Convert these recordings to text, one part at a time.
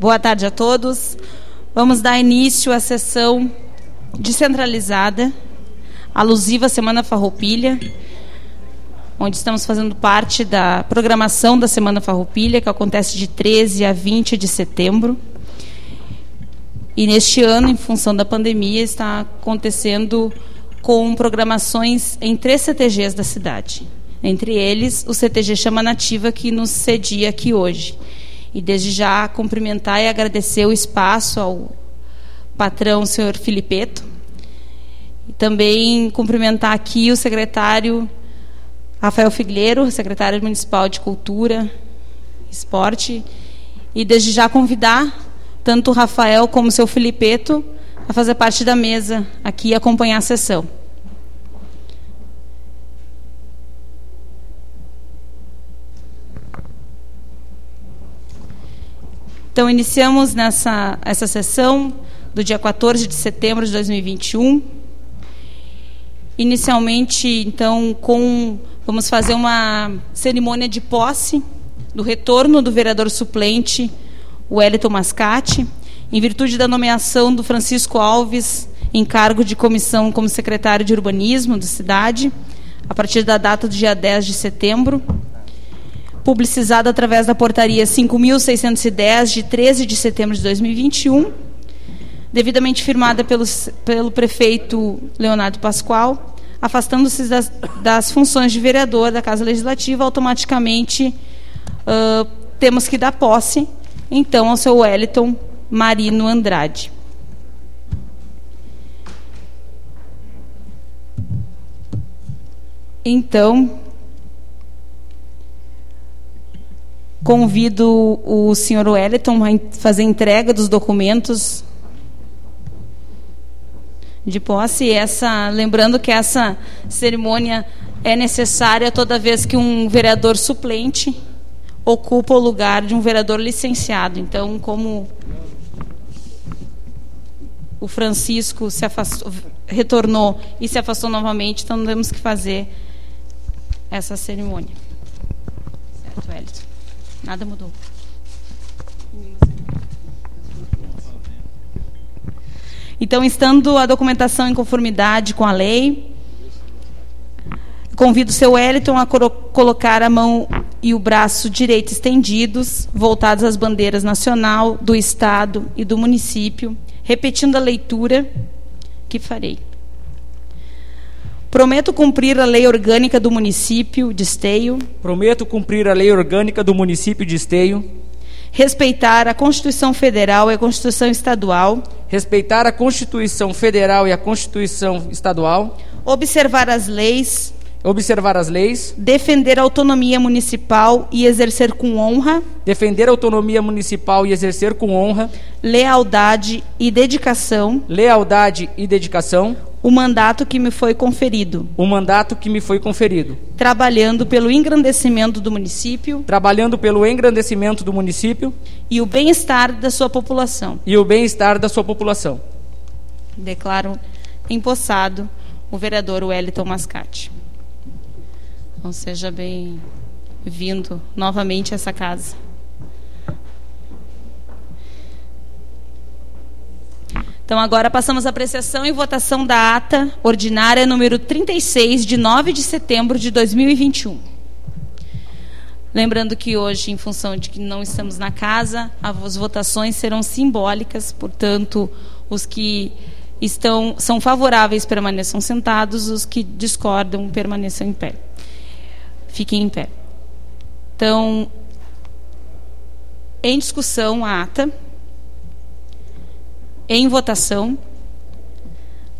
Boa tarde a todos. Vamos dar início à sessão descentralizada, alusiva à Semana Farroupilha, onde estamos fazendo parte da programação da Semana Farroupilha, que acontece de 13 a 20 de setembro. E neste ano, em função da pandemia, está acontecendo com programações em três CTGs da cidade. Entre eles, o CTG Chama Nativa, que nos cedia aqui hoje. E desde já cumprimentar e agradecer o espaço ao patrão, senhor Filipeto. E também cumprimentar aqui o secretário Rafael Figueiredo, secretário municipal de Cultura, Esporte. E desde já convidar tanto o Rafael como o seu Filipeto a fazer parte da mesa aqui e acompanhar a sessão. Então, iniciamos nessa essa sessão do dia 14 de setembro de 2021. Inicialmente, então, com vamos fazer uma cerimônia de posse do retorno do vereador suplente Wellington Mascate, em virtude da nomeação do Francisco Alves em cargo de comissão como secretário de urbanismo da cidade, a partir da data do dia 10 de setembro publicizado através da portaria 5.610, de 13 de setembro de 2021, devidamente firmada pelo, pelo prefeito Leonardo Pascoal, afastando-se das, das, funções de vereador da Casa Legislativa, automaticamente uh, temos que dar posse, então, ao seu Wellington Marino Andrade. Então, Convido o senhor Wellington a fazer entrega dos documentos de posse. Essa, lembrando que essa cerimônia é necessária toda vez que um vereador suplente ocupa o lugar de um vereador licenciado. Então, como o Francisco se afastou, retornou e se afastou novamente, então temos que fazer essa cerimônia. Certo, Wellington? Nada mudou. Então, estando a documentação em conformidade com a lei, convido o seu Wellington a colocar a mão e o braço direito estendidos, voltados às bandeiras nacional, do Estado e do município, repetindo a leitura que farei. Prometo cumprir a lei orgânica do município de Esteio. Prometo cumprir a lei orgânica do município de Esteio. Respeitar a Constituição Federal e a Constituição Estadual. Respeitar a Constituição Federal e a Constituição Estadual. Observar as leis, observar as leis, defender a autonomia municipal e exercer com honra, defender a autonomia municipal e exercer com honra, lealdade e dedicação, lealdade e dedicação, o mandato que me foi conferido, o mandato que me foi conferido, trabalhando pelo engrandecimento do município, trabalhando pelo engrandecimento do município e o bem-estar da sua população. E o bem-estar da sua população. Declaro empossado o vereador Wellington Mascate. Então seja bem-vindo novamente a essa casa. Então agora passamos à apreciação e votação da ata ordinária número 36 de 9 de setembro de 2021. Lembrando que hoje, em função de que não estamos na casa, as votações serão simbólicas, portanto, os que estão são favoráveis permaneçam sentados, os que discordam permaneçam em pé. Fiquem em pé. Então, em discussão a ata. Em votação.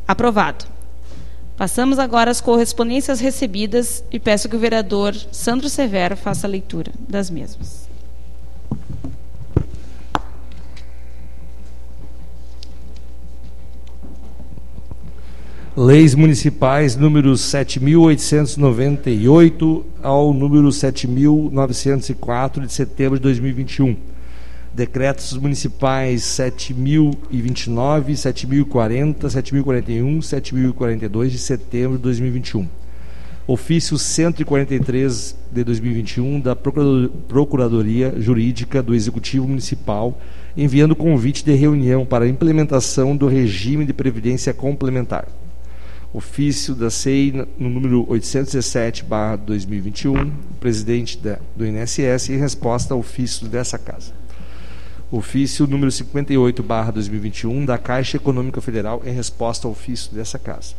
Aprovado. Passamos agora às correspondências recebidas e peço que o vereador Sandro Severo faça a leitura das mesmas. Leis municipais número 7.898 ao número 7.904 de setembro de 2021. Decretos municipais 7.029, 7.040, 7.041, 7.042 de setembro de 2021. ofício 143 de 2021 da Procuradoria Jurídica do Executivo Municipal, enviando convite de reunião para implementação do regime de previdência complementar. Ofício da SEI no número 817/2021, presidente da, do INSS, em resposta ao ofício dessa casa. Ofício número 58/2021 da Caixa Econômica Federal, em resposta ao ofício dessa casa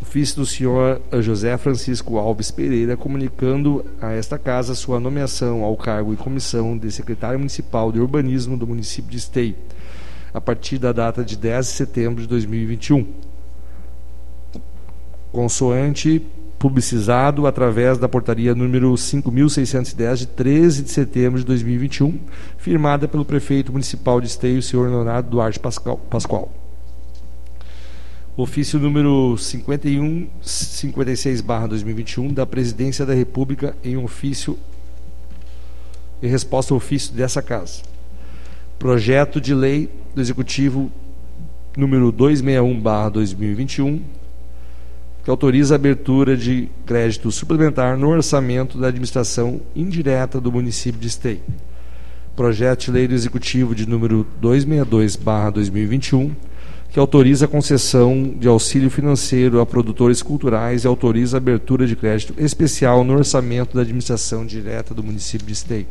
ofício do senhor José Francisco Alves Pereira, comunicando a esta casa sua nomeação ao cargo e comissão de secretário municipal de urbanismo do município de Esteio, a partir da data de 10 de setembro de 2021. Consoante publicizado através da portaria número 5610 de 13 de setembro de 2021, firmada pelo prefeito municipal de Esteio, senhor Leonardo Duarte Pascoal ofício número 51 56/2021 da Presidência da República em ofício em resposta ao ofício dessa casa. Projeto de lei do Executivo número 261/2021 que autoriza a abertura de crédito suplementar no orçamento da administração indireta do município de Esteio. Projeto de lei do Executivo de número 262/2021 que autoriza a concessão de auxílio financeiro a produtores culturais e autoriza a abertura de crédito especial no orçamento da administração direta do município de Esteio.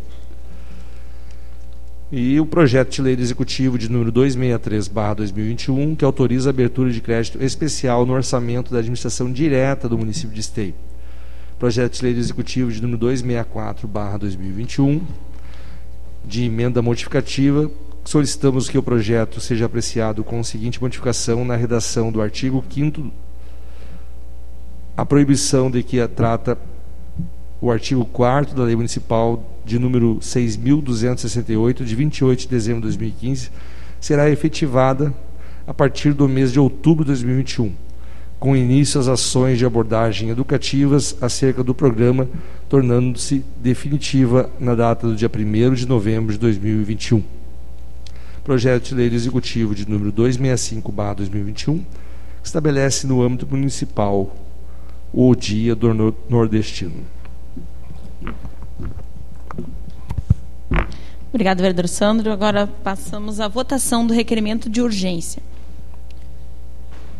E o projeto de lei do executivo de número 263/2021, que autoriza a abertura de crédito especial no orçamento da administração direta do município de Esteio. Projeto de lei do executivo de número 264/2021, de emenda modificativa solicitamos que o projeto seja apreciado com a seguinte modificação na redação do artigo 5 a proibição de que a trata o artigo 4 da Lei Municipal de número 6.268, de 28 de dezembro de 2015, será efetivada a partir do mês de outubro de 2021, com início às ações de abordagem educativas acerca do programa, tornando-se definitiva na data do dia 1 de novembro de 2021 projeto de lei executivo de número 265/2021, que estabelece no âmbito municipal o Dia do Nordestino. Obrigado, vereador Sandro. Agora passamos à votação do requerimento de urgência.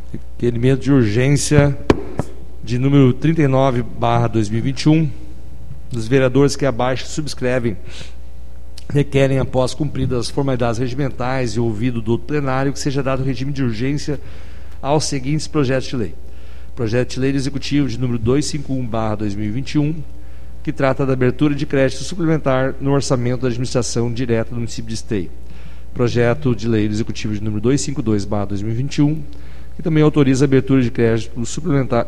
Requerimento de urgência de número 39/2021 dos vereadores que abaixo subscrevem requerem, após cumpridas as formalidades regimentais e ouvido do plenário, que seja dado regime de urgência aos seguintes projetos de lei. Projeto de Lei Executivo de número 251/2021, que trata da abertura de crédito suplementar no orçamento da administração direta do município de Esteio. Projeto de Lei Executivo de número 252/2021, que também autoriza a abertura de crédito suplementar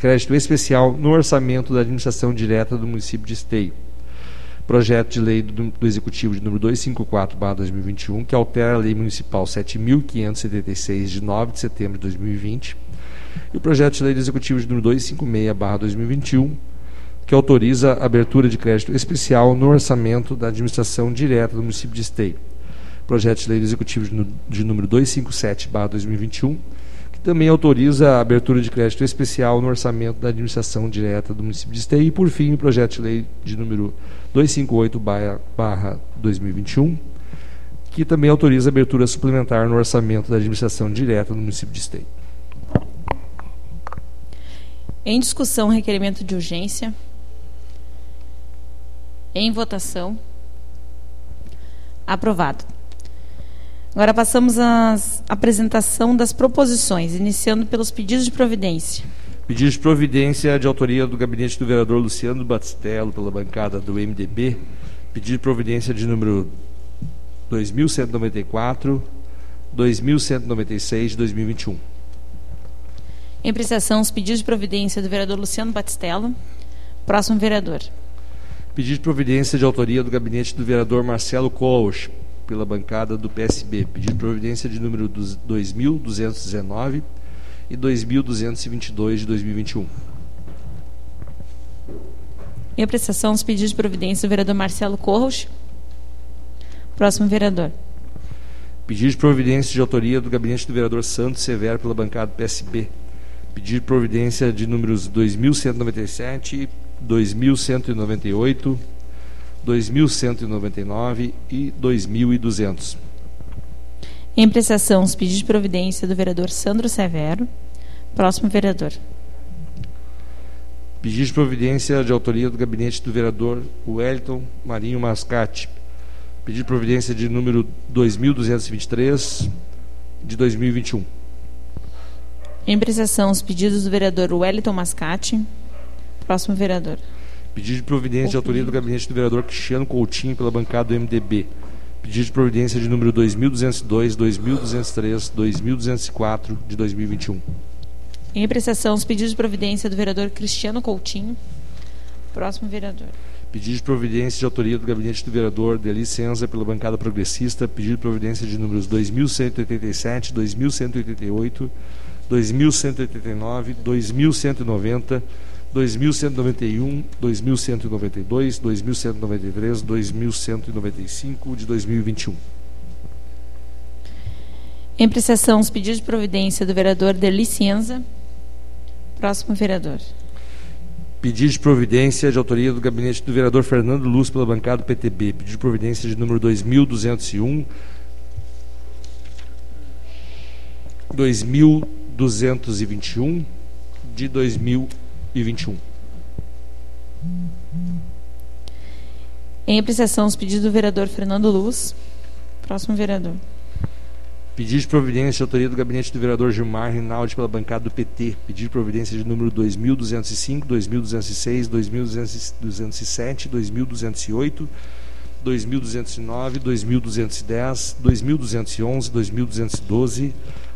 crédito especial no orçamento da administração direta do município de Esteio projeto de lei do, do Executivo de número 254/2021, que altera a Lei Municipal 7576 de 9 de setembro de 2020, e o projeto de lei do Executivo de número 256/2021, que autoriza a abertura de crédito especial no orçamento da administração direta do município de Esteio. Projeto de lei do Executivo de, número 257/2021, que também autoriza a abertura de crédito especial no orçamento da administração direta do município de Esteio. E, por fim, o projeto de lei de número 258-2021, que também autoriza a abertura suplementar no orçamento da administração direta no município de Esteio. Em discussão, requerimento de urgência. Em votação. Aprovado. Agora passamos à apresentação das proposições, iniciando pelos pedidos de providência. Pedido de providência de autoria do gabinete do vereador Luciano Batistello, pela bancada do MDB. Pedido de providência de número 2194, 2196 de 2021. Em apreciação, os pedidos de providência do vereador Luciano Batistello. Próximo vereador. Pedido de providência de autoria do gabinete do vereador Marcelo Coach, pela bancada do PSB. Pedido de providência de número 2219 e 2.222 de 2021. Em apreciação, os pedidos de providência do vereador Marcelo Corros. Próximo vereador. Pedido de providência de autoria do gabinete do vereador Santos Severo pela bancada do PSB. Pedir providência de números 2197, 2198, 2199 e 2200. Em apreciação, os pedidos de providência do vereador Sandro Severo. Próximo vereador. Pedido de providência de autoria do gabinete do vereador Wellington Marinho Mascate. Pedido de providência de número 2223 de 2021. Em apreciação, os pedidos do vereador Wellington Mascate. Próximo vereador. Pedido de providência de autoria do gabinete do vereador Cristiano Coutinho pela bancada do MDB. Pedido de providência de número 2202, 2203, 2204 de 2021. Em apreciação, os pedidos de providência do vereador Cristiano Coutinho. Próximo vereador. Pedido de providência de autoria do gabinete do vereador de licença pela bancada progressista. Pedido de providência de números 2187, 2188, 2189, 2190, 2191, 2192, 2193, 2195 de 2021. Em apreciação, os pedidos de providência do vereador de licença. Próximo vereador. Pedido de providência de autoria do gabinete do vereador Fernando Luz pela bancada do PTB. Pedido de providência de número 2201, 2221 de 2021. Em apreciação, os pedidos do vereador Fernando Luz. Próximo vereador. Pedido de providência de autoria do gabinete do vereador Gilmar Rinaldi pela bancada do PT. Pedido de providência de número 2205, 2206, 2207, 2208, 2209, 2210, 2211, 2212,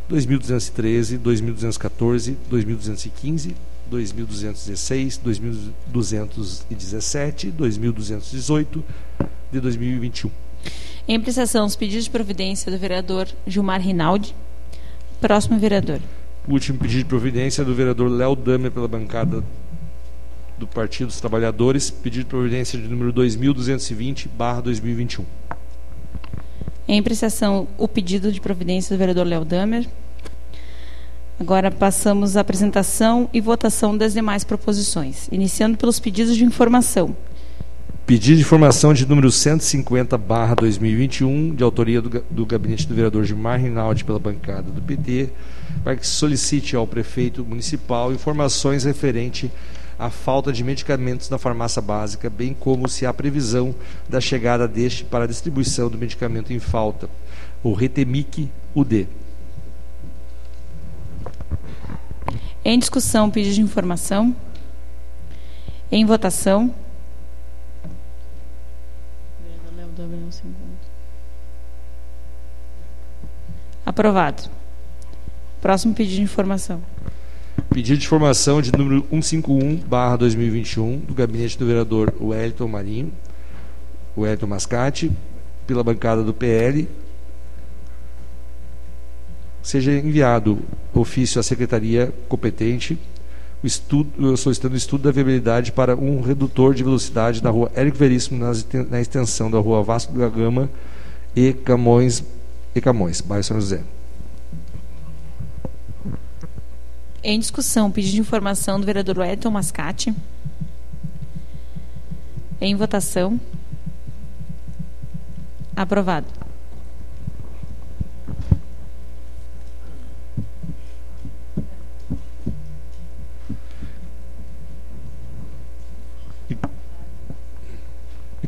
2213, 2214, 2215, 2216, 2217, 2218 de 2021. Em apreciação, os pedidos de providência do vereador Gilmar Rinaldi. Próximo vereador. O último pedido de providência é do vereador Léo Damer pela bancada do Partido dos Trabalhadores. Pedido de providência de número 2220, barra 2021. Em apreciação, o pedido de providência do vereador Léo Damer. Agora passamos à apresentação e votação das demais proposições, iniciando pelos pedidos de informação. Pedido de informação de número 150, barra 2021, de autoria do, do gabinete do vereador Gilmar Rinaldi pela bancada do PT, para que solicite ao prefeito municipal informações referente à falta de medicamentos na farmácia básica, bem como se há previsão da chegada deste para a distribuição do medicamento em falta, o Retemic UD. Em discussão, pedido de informação. Em votação. Aprovado. Próximo pedido de informação. Pedido de informação de número 151, barra 2021, do gabinete do vereador Wellington Marinho, Wellington Mascate, pela bancada do PL, seja enviado ofício à secretaria competente estudo, solicitando o estudo da viabilidade para um redutor de velocidade na rua Érico Veríssimo, na extensão da rua Vasco da Gama e Camões, e Camões, bairro São José. Em discussão, pedido de informação do vereador Wellington Mascate. Em votação. Aprovado.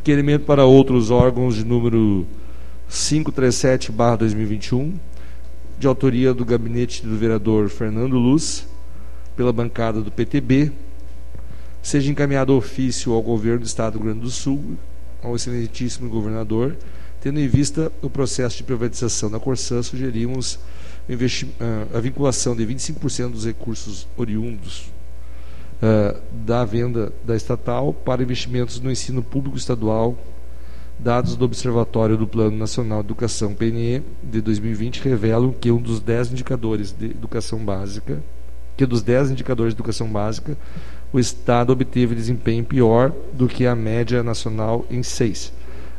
Requerimento para outros órgãos de número 537-2021, de autoria do gabinete do vereador Fernando Luz, pela bancada do PTB, seja encaminhado ofício ao governo do Estado do Rio Grande do Sul, ao excelentíssimo governador, tendo em vista o processo de privatização da Corsã, sugerimos ah, a vinculação de 25% dos recursos oriundos uh, da venda da estatal para investimentos no ensino público estadual. Dados do Observatório do Plano Nacional de Educação PNE de 2020 revelam que um dos 10 indicadores de educação básica, que dos 10 indicadores de educação básica, o Estado obteve desempenho pior do que a média nacional em seis.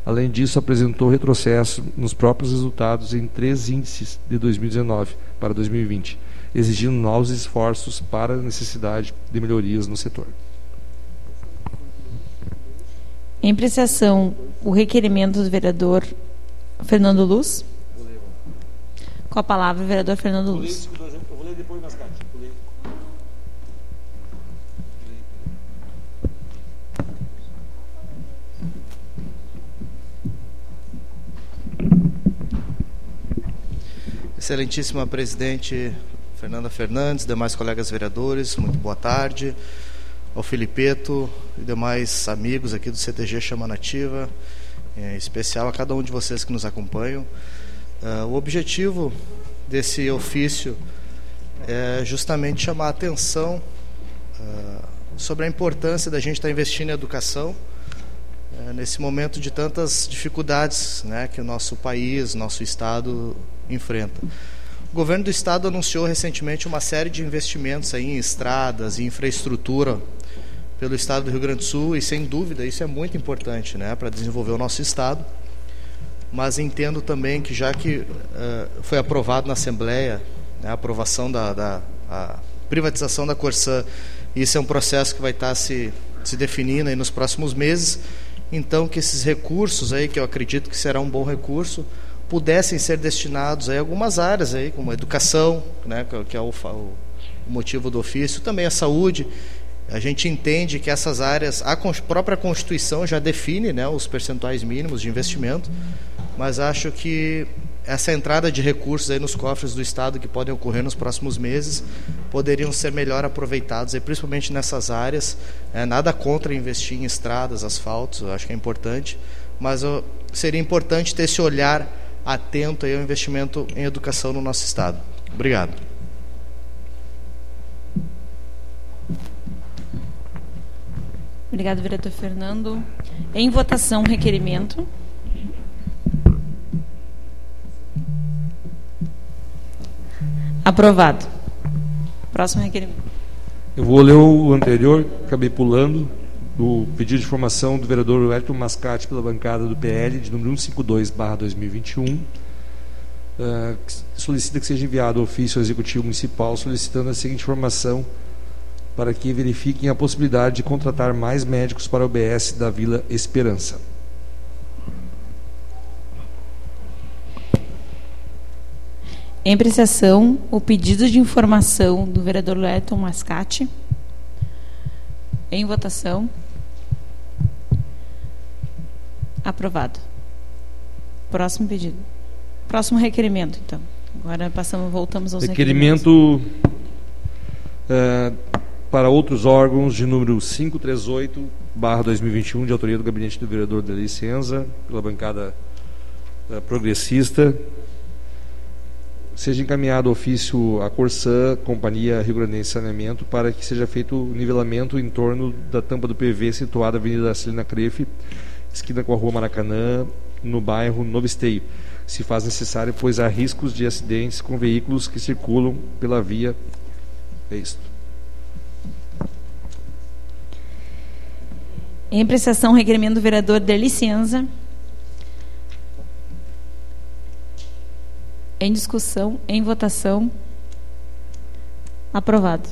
Além disso, apresentou retrocesso nos próprios resultados em três índices de 2019 para 2020 exigindo novos esforços para a necessidade de melhorias no setor. Em apreciação, o requerimento do vereador Fernando Luz. Com a palavra, o vereador Fernando Luz. Eu vou ler depois. Excelentíssima presidente Fernanda Fernandes, demais colegas vereadores, muito boa tarde. Ao Filipeto e demais amigos aqui do CTG Chama Nativa, em especial a cada um de vocês que nos acompanham. Uh, o objetivo desse ofício é justamente chamar a atenção uh, sobre a importância da gente estar investindo em educação uh, nesse momento de tantas dificuldades né, que o nosso país, nosso Estado enfrenta. O governo do estado anunciou recentemente uma série de investimentos aí em estradas e infraestrutura pelo estado do Rio Grande do Sul e sem dúvida isso é muito importante, né, para desenvolver o nosso estado. Mas entendo também que já que uh, foi aprovado na Assembleia né, a aprovação da, da a privatização da Corsã, isso é um processo que vai estar se se definindo aí nos próximos meses. Então que esses recursos aí que eu acredito que será um bom recurso pudessem ser destinados a algumas áreas aí, como a educação, né, que é o, o motivo do ofício, também a saúde. A gente entende que essas áreas, a própria Constituição já define né, os percentuais mínimos de investimento, mas acho que essa entrada de recursos aí nos cofres do Estado que podem ocorrer nos próximos meses poderiam ser melhor aproveitados, aí, principalmente nessas áreas. É, nada contra investir em estradas, asfaltos, acho que é importante, mas seria importante ter esse olhar atento ao investimento em educação no nosso estado. Obrigado. Obrigado, vereador Fernando. Em votação, requerimento. Aprovado. Próximo requerimento. Eu vou ler o anterior, acabei pulando do pedido de informação do vereador Wellington Mascate pela bancada do PL, de número 152-2021, uh, eh, solicita que seja enviado ao ofício executivo municipal solicitando a seguinte informação para que verifiquem a possibilidade de contratar mais médicos para o BS da Vila Esperança. Em apreciação, o pedido de informação do vereador Wellington Mascate. Em votação. Aprovado. Próximo pedido. Próximo requerimento, então. Agora passamos, voltamos aos requerimento é, para outros órgãos de número 538 barra 2021 de autoria do gabinete do vereador de licença pela bancada é, progressista seja encaminhado ofício à Corsã, Companhia Rio Grande de Saneamento, para que seja feito o nivelamento em torno da tampa do PV situada na Avenida Celina Crefe, esquina com a Rua Maracanã, no bairro Novo Esteio. Se faz necessário, pois há riscos de acidentes com veículos que circulam pela via. É isto. Em apreciação, requerimento do vereador de licença. Em discussão, em votação. Aprovado.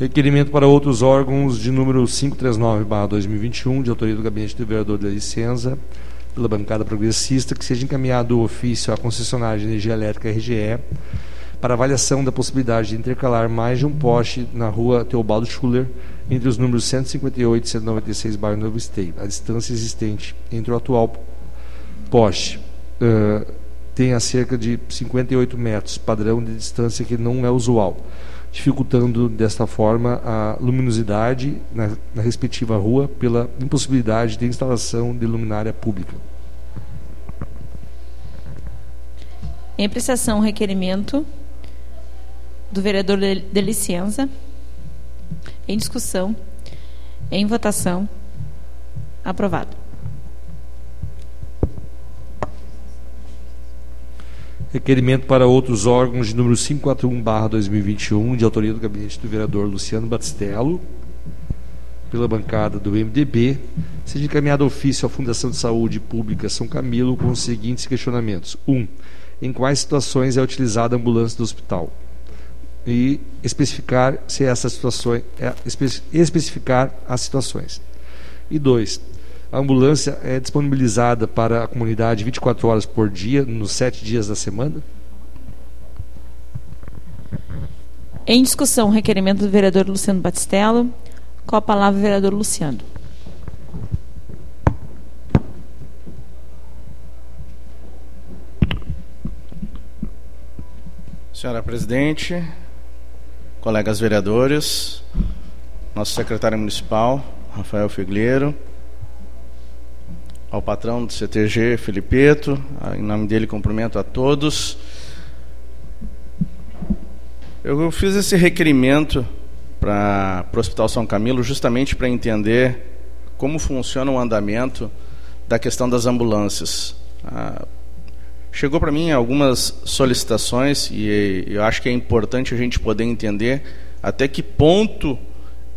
Requerimento para outros órgãos de número 539-2021, de autoria do Gabinete do Vereador da Licença, pela bancada progressista, que seja encaminhado o ofício à concessionária de energia elétrica RGE para avaliação da possibilidade de intercalar mais de um poste na rua Teobaldo Schuller, entre os números 158 e 196, bairro Novo Esteio. A distância existente entre o atual poste uh, tem a cerca de 58 metros, padrão de distância que não é usual dificultando desta forma a luminosidade na, na respectiva rua pela impossibilidade de instalação de luminária pública. Em apreciação, requerimento do vereador de, licença. Em discussão. Em votação. Aprovado. Requerimento para outros órgãos de número 541-2021, de autoria do gabinete do vereador Luciano Batistello, pela bancada do MDB, seja encaminhado ofício à Fundação de Saúde Pública São Camilo com os seguintes questionamentos. 1. Um, em quais situações é utilizada a ambulância do hospital? E especificar se essas situações é, especificar as situações. E 2. A ambulância é disponibilizada para a comunidade 24 horas por dia, nos sete dias da semana? Em discussão, requerimento do vereador Luciano Batistello. Com a palavra, o vereador Luciano. Senhora presidente, colegas vereadores, nosso secretário municipal, Rafael Figueiredo, ao patrão do CTG, Felipeto, em nome dele cumprimento a todos. Eu fiz esse requerimento para o Hospital São Camilo justamente para entender como funciona o andamento da questão das ambulâncias. Ah, chegou para mim algumas solicitações e eu acho que é importante a gente poder entender até que ponto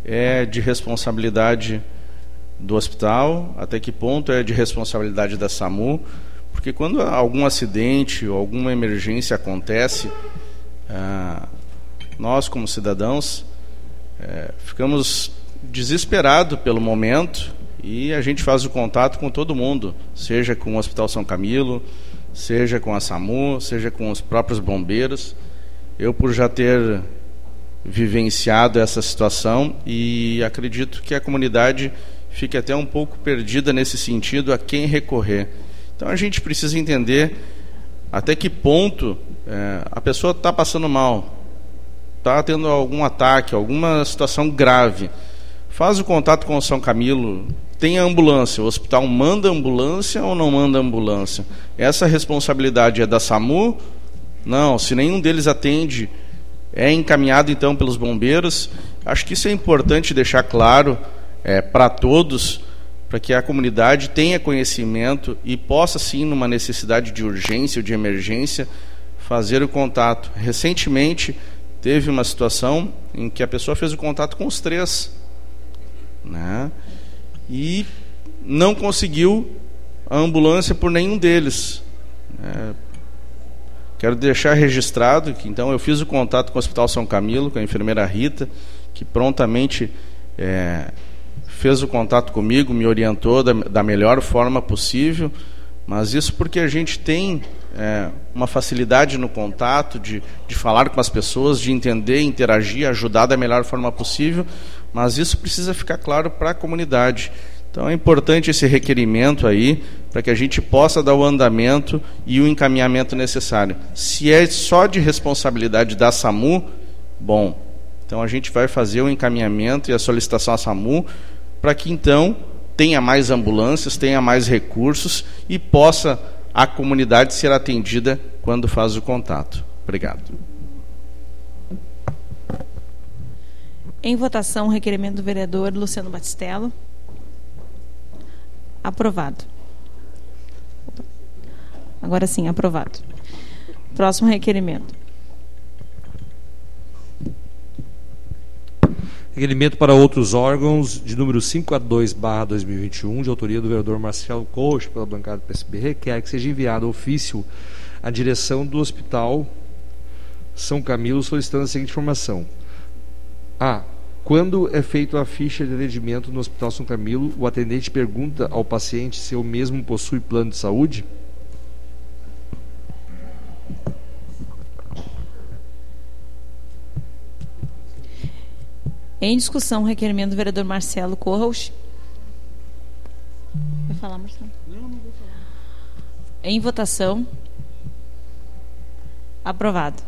é de responsabilidade do hospital, até que ponto é de responsabilidade da SAMU, porque quando algum acidente ou alguma emergência acontece, ah, nós, como cidadãos, é, ficamos desesperados pelo momento e a gente faz o contato com todo mundo, seja com o Hospital São Camilo, seja com a SAMU, seja com os próprios bombeiros. Eu, por já ter vivenciado essa situação e acredito que a comunidade fique até um pouco perdida nesse sentido a quem recorrer. Então a gente precisa entender até que ponto é, a pessoa está passando mal, está tendo algum ataque, alguma situação grave, faz o contato com o São Camilo, tem a ambulância, o hospital manda ambulância ou não manda ambulância? Essa responsabilidade é da SAMU? Não, se nenhum deles atende, é encaminhado então pelos bombeiros. Acho que isso é importante deixar claro é, para todos, para que a comunidade tenha conhecimento e possa, sim, numa necessidade de urgência ou de emergência, fazer o contato. Recentemente, teve uma situação em que a pessoa fez o contato com os três, né? E não conseguiu a ambulância por nenhum deles. Né? Quero deixar registrado que então eu fiz o contato com o Hospital São Camilo, com a enfermeira Rita, que prontamente é, fez o contato comigo, me orientou da, da melhor forma possível. Mas isso porque a gente tem é, uma facilidade no contato, de, de falar com as pessoas, de entender, interagir, ajudar da melhor forma possível, mas isso precisa ficar claro para a comunidade. Então é importante esse requerimento aí, para que a gente possa dar o andamento e o encaminhamento necessário. Se é só de responsabilidade da SAMU, bom, então a gente vai fazer o encaminhamento e a solicitação à SAMU, para que então tenha mais ambulâncias, tenha mais recursos e possa a comunidade ser atendida quando faz o contato. Obrigado. Em votação, o requerimento do vereador Luciano Batistello. Aprovado. Agora sim, aprovado. Próximo requerimento. Requerimento para outros órgãos, de número 5 a 2, barra 2021, de autoria do vereador Marcelo Coach, pela bancada do PSB, requer que seja enviado ofício à direção do Hospital São Camilo solicitando a seguinte informação. A. Quando é feita a ficha de atendimento no Hospital São Camilo, o atendente pergunta ao paciente se o mesmo possui plano de saúde? Em discussão, o requerimento do vereador Marcelo Corros. Vai falar, Marcelo? Não, não vou falar. Em votação. Aprovado.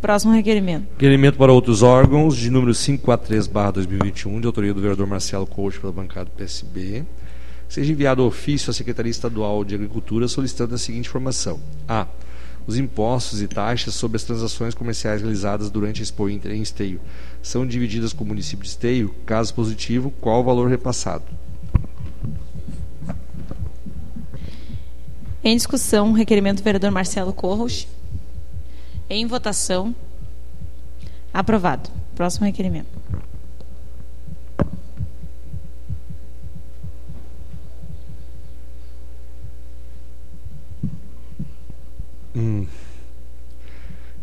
Próximo requerimento. Requerimento para outros órgãos, de número 543, barra 2021, de autoria do vereador Marcelo Coach, pela bancada do PSB. Seja enviado ofício à Secretaria Estadual de Agricultura solicitando a seguinte informação. A os impostos e taxas sobre as transações comerciais realizadas durante a Expo Inter em Esteio são divididas com o município de Esteio? Caso positivo, qual o valor repassado? Em discussão, requerimento do vereador Marcelo Corros. Em votação. Aprovado. Próximo requerimento.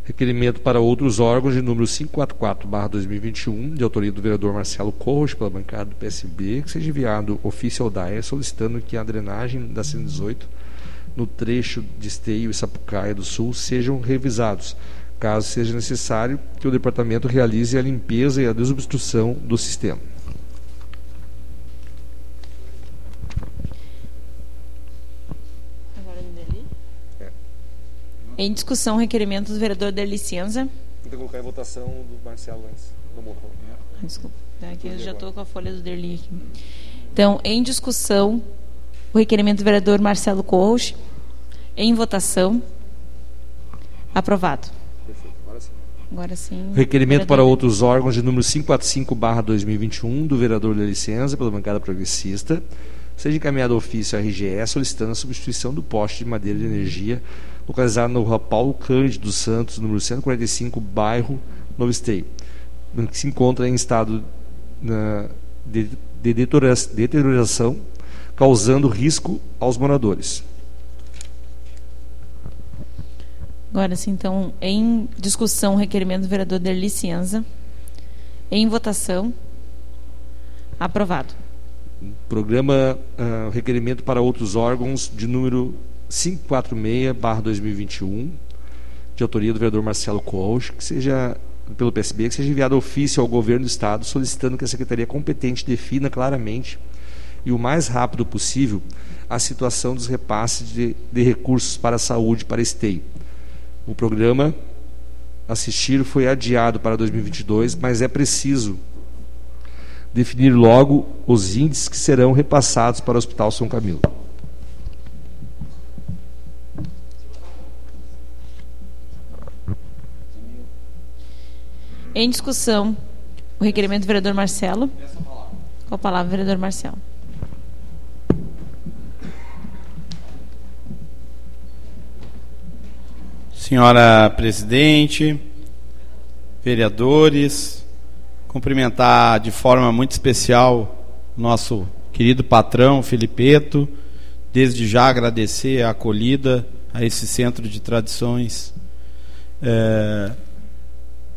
Requerimento para outros órgãos de número 544-2021, de autoria do vereador Marcelo Corros, pela bancada do PSB, que seja enviado ofício ao DAE solicitando que a drenagem da 118 no trecho de Esteio e Sapucaia do Sul sejam revisados, caso seja necessário que o departamento realize a limpeza e a desobstrução do sistema. Em discussão, requerimento do vereador da licença. Vou colocar em votação do Marcelo antes. Não morreu. Desculpa, aqui eu já estou com a folha do Derli aqui. Então, em discussão, o requerimento do vereador Marcelo Corros. Em votação. Aprovado. Agora sim. Requerimento para outros órgãos de número 545-2021 do vereador da licença pela bancada progressista. Seja encaminhado ao ofício à RGE solicitando a substituição do poste de madeira de energia localizado no Rua Paulo Cândido dos Santos, número 145, bairro Novo Esteio, que se encontra em estado de, de deterioração, causando risco aos moradores. Agora sim, então, em discussão, requerimento do vereador de licença. Em votação. Aprovado. Programa uh, requerimento para outros órgãos de número 546-2021, de autoria do vereador Marcelo Coach, que seja pelo PSB, que seja enviado ofício ao governo do Estado solicitando que a Secretaria competente defina claramente e o mais rápido possível a situação dos repasses de, de recursos para a saúde para esteio. O programa assistir foi adiado para 2022, mas é preciso definir logo os índices que serão repassados para o Hospital São Camilo. Em discussão, o requerimento do vereador Marcelo. Com a palavra, vereador Marcelo. Senhora presidente, vereadores, cumprimentar de forma muito especial nosso querido patrão Filipeto, desde já agradecer a acolhida a esse centro de tradições. É,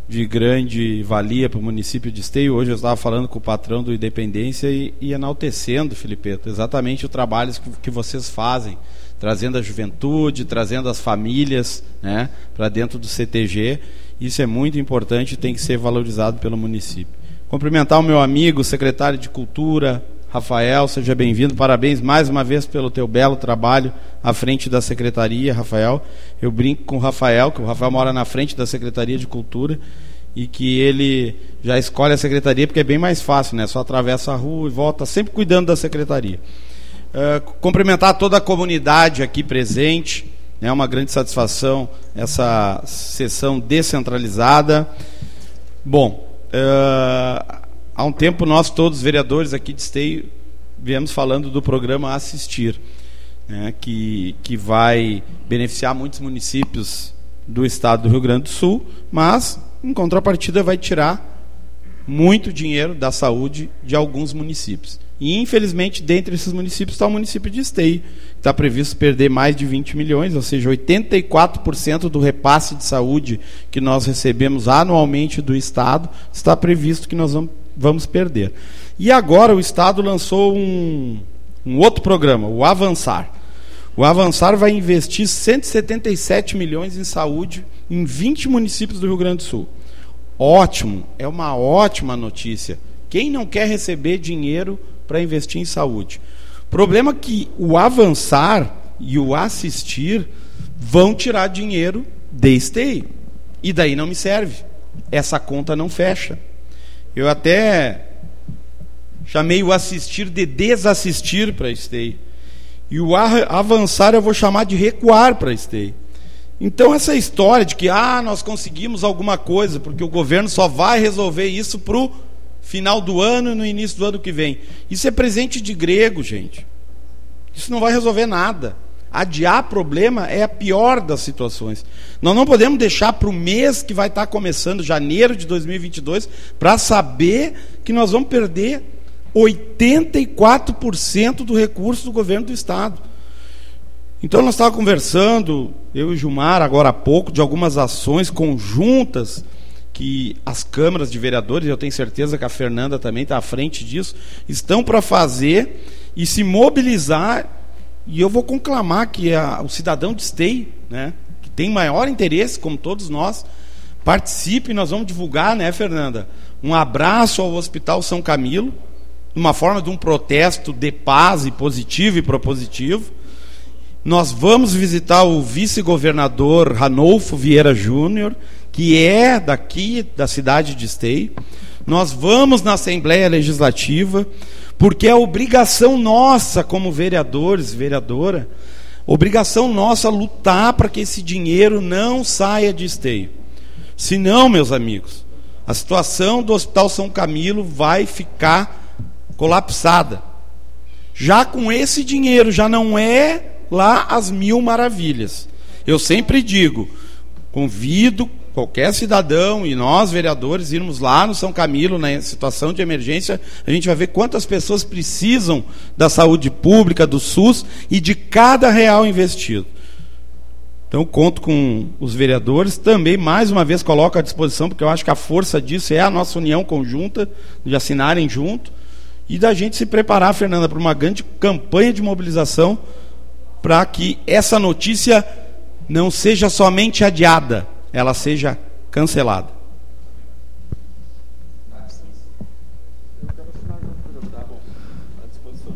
de grande valia para o município de Esteio. Hoje eu estava falando com o patrão do Independência e, e enaltecendo, Filipeto, exatamente o trabalho que, que vocês fazem, trazendo a juventude, trazendo as famílias né, para dentro do CTG. Isso é muito importante e tem que ser valorizado pelo município. Cumprimentar o meu amigo, secretário de Cultura, Rafael, seja bem-vindo. Parabéns mais uma vez pelo teu belo trabalho à frente da secretaria, Rafael. Eu brinco com o Rafael, que o Rafael mora na frente da Secretaria de Cultura e que ele já escolhe a secretaria porque é bem mais fácil, né? Só atravessa a rua e volta, sempre cuidando da secretaria. Uh, cumprimentar toda a comunidade aqui presente, é né? uma grande satisfação essa sessão descentralizada. Bom, uh, Há um tempo nós todos, vereadores aqui de Esteio, viemos falando do programa Assistir, né, que, que vai beneficiar muitos municípios do estado do Rio Grande do Sul, mas, em contrapartida, vai tirar muito dinheiro da saúde de alguns municípios. E, infelizmente, dentre esses municípios está o município de Esteio, que está previsto perder mais de 20 milhões, ou seja, 84% do repasse de saúde que nós recebemos anualmente do Estado, está previsto que nós vamos vamos perder. E agora o Estado lançou um, um outro programa, o Avançar. O Avançar vai investir 177 milhões em saúde em 20 municípios do Rio Grande do Sul. Ótimo, é uma ótima notícia. Quem não quer receber dinheiro para investir em saúde? Problema que o avançar e o assistir vão tirar dinheiro de esteio. E daí não me serve. Essa conta não fecha. Eu até chamei o assistir de desassistir para esteio. E o avançar eu vou chamar de recuar para esteio. Então essa história de que ah, nós conseguimos alguma coisa, porque o governo só vai resolver isso para o final do ano e no início do ano que vem. Isso é presente de grego, gente. Isso não vai resolver nada. Adiar problema é a pior das situações. Nós não podemos deixar para o mês que vai estar começando, janeiro de 2022, para saber que nós vamos perder 84% do recurso do governo do Estado. Então nós estávamos conversando, eu e Gilmar, agora há pouco, de algumas ações conjuntas que as câmaras de vereadores, eu tenho certeza que a Fernanda também está à frente disso, estão para fazer e se mobilizar. E eu vou conclamar que a, o cidadão de Esteio, né, que tem maior interesse, como todos nós, participe. Nós vamos divulgar, né, Fernanda? Um abraço ao Hospital São Camilo, uma forma de um protesto de paz e positivo e propositivo nós vamos visitar o vice-governador Ranolfo Vieira Júnior, que é daqui da cidade de Esteio. Nós vamos na Assembleia Legislativa, porque é obrigação nossa, como vereadores, vereadora, obrigação nossa lutar para que esse dinheiro não saia de Esteio. Senão, meus amigos, a situação do Hospital São Camilo vai ficar colapsada. Já com esse dinheiro, já não é lá as mil maravilhas. Eu sempre digo, convido qualquer cidadão e nós, vereadores, irmos lá no São Camilo, na situação de emergência, a gente vai ver quantas pessoas precisam da saúde pública, do SUS e de cada real investido. Então, conto com os vereadores. Também, mais uma vez, coloco à disposição, porque eu acho que a força disso é a nossa união conjunta, de assinarem junto, e da gente se preparar, Fernanda, para uma grande campanha de mobilização para que essa notícia não seja somente adiada, ela seja cancelada.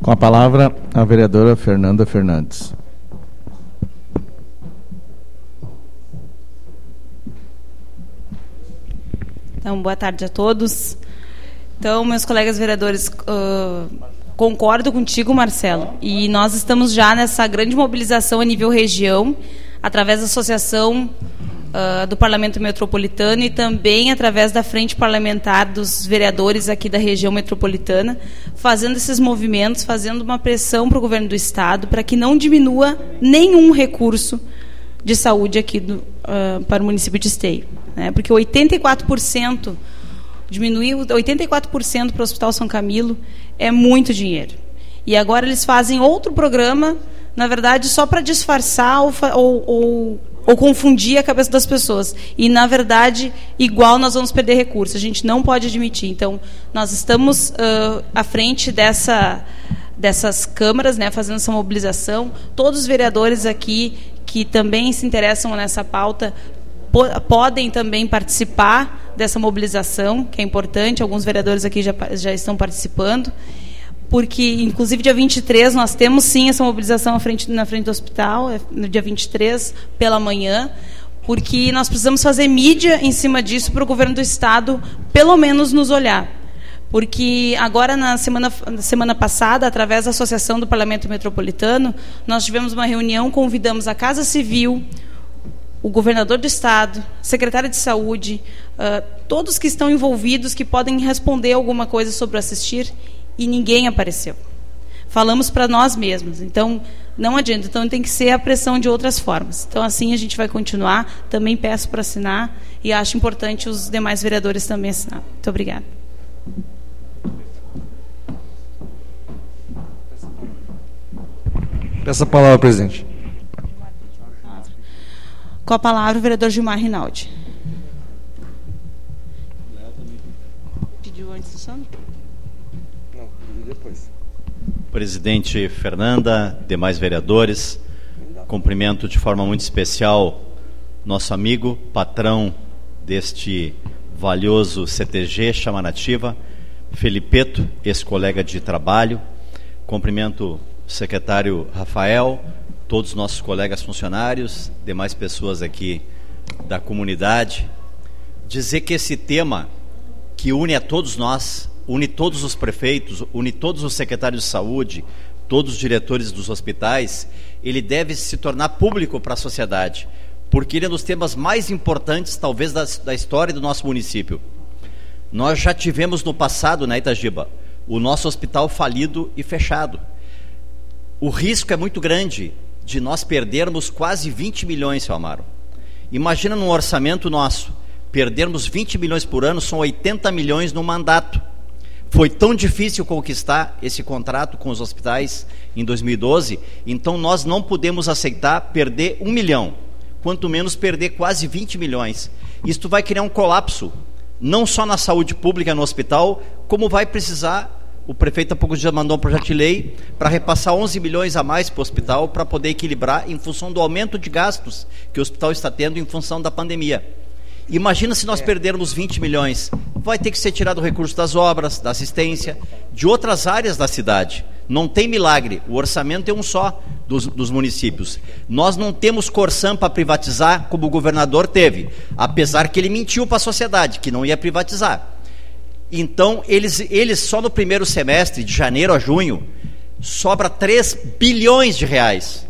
Com a palavra, a vereadora Fernanda Fernandes. Então, boa tarde a todos. Então, meus colegas vereadores, uh, Concordo contigo, Marcelo. E nós estamos já nessa grande mobilização a nível região, através da Associação uh, do Parlamento Metropolitano e também através da Frente Parlamentar dos Vereadores aqui da região metropolitana, fazendo esses movimentos, fazendo uma pressão para o governo do Estado para que não diminua nenhum recurso de saúde aqui do, uh, para o município de Esteio. Né? Porque 84% diminuir 84% para o Hospital São Camilo é muito dinheiro. E agora eles fazem outro programa, na verdade, só para disfarçar ou, ou, ou, ou, confundir a cabeça das pessoas. E, na verdade, igual nós vamos perder recursos. A gente não pode admitir. Então, nós estamos uh, à frente dessa, dessas câmaras, né, fazendo essa mobilização. Todos os vereadores aqui que também se interessam nessa pauta podem também participar dessa mobilização, que é importante. Alguns vereadores aqui já, já estão participando. Porque, inclusive, dia 23, nós temos sim essa mobilização frente, na frente do hospital, é no dia 23, pela manhã, porque nós precisamos fazer mídia em cima disso para o governo do Estado, pelo menos, nos olhar. Porque agora, na semana, na semana passada, através da Associação do Parlamento Metropolitano, nós tivemos uma reunião, convidamos a Casa Civil, o governador do estado, secretária de saúde, uh, todos que estão envolvidos que podem responder alguma coisa sobre assistir e ninguém apareceu. Falamos para nós mesmos, então não adianta, então tem que ser a pressão de outras formas. Então assim a gente vai continuar. Também peço para assinar e acho importante os demais vereadores também assinar. Muito obrigada. Peço a palavra, presidente. Com a palavra, o vereador Gilmar Rinaldi. Presidente Fernanda, demais vereadores, cumprimento de forma muito especial nosso amigo, patrão deste valioso CTG Chamanativa, Felipeto, ex-colega de trabalho. Cumprimento o secretário Rafael, todos os nossos colegas funcionários, demais pessoas aqui da comunidade, dizer que esse tema que une a todos nós, une todos os prefeitos, une todos os secretários de saúde, todos os diretores dos hospitais, ele deve se tornar público para a sociedade, porque ele é um dos temas mais importantes, talvez, da, da história do nosso município. Nós já tivemos no passado, né, Itagiba, o nosso hospital falido e fechado. O risco é muito grande de nós perdermos quase 20 milhões, seu Amaro. Imagina num orçamento nosso, perdermos 20 milhões por ano, são 80 milhões no mandato. Foi tão difícil conquistar esse contrato com os hospitais em 2012, então nós não podemos aceitar perder um milhão, quanto menos perder quase 20 milhões. Isto vai criar um colapso, não só na saúde pública no hospital, como vai precisar o prefeito há poucos dias mandou um projeto de lei para repassar 11 milhões a mais para o hospital para poder equilibrar em função do aumento de gastos que o hospital está tendo em função da pandemia. Imagina se nós é. perdermos 20 milhões. Vai ter que ser tirado o recurso das obras, da assistência, de outras áreas da cidade. Não tem milagre. O orçamento é um só dos, dos municípios. Nós não temos Corsã para privatizar como o governador teve, apesar que ele mentiu para a sociedade que não ia privatizar. Então, eles, eles só no primeiro semestre, de janeiro a junho, sobra 3 bilhões de reais.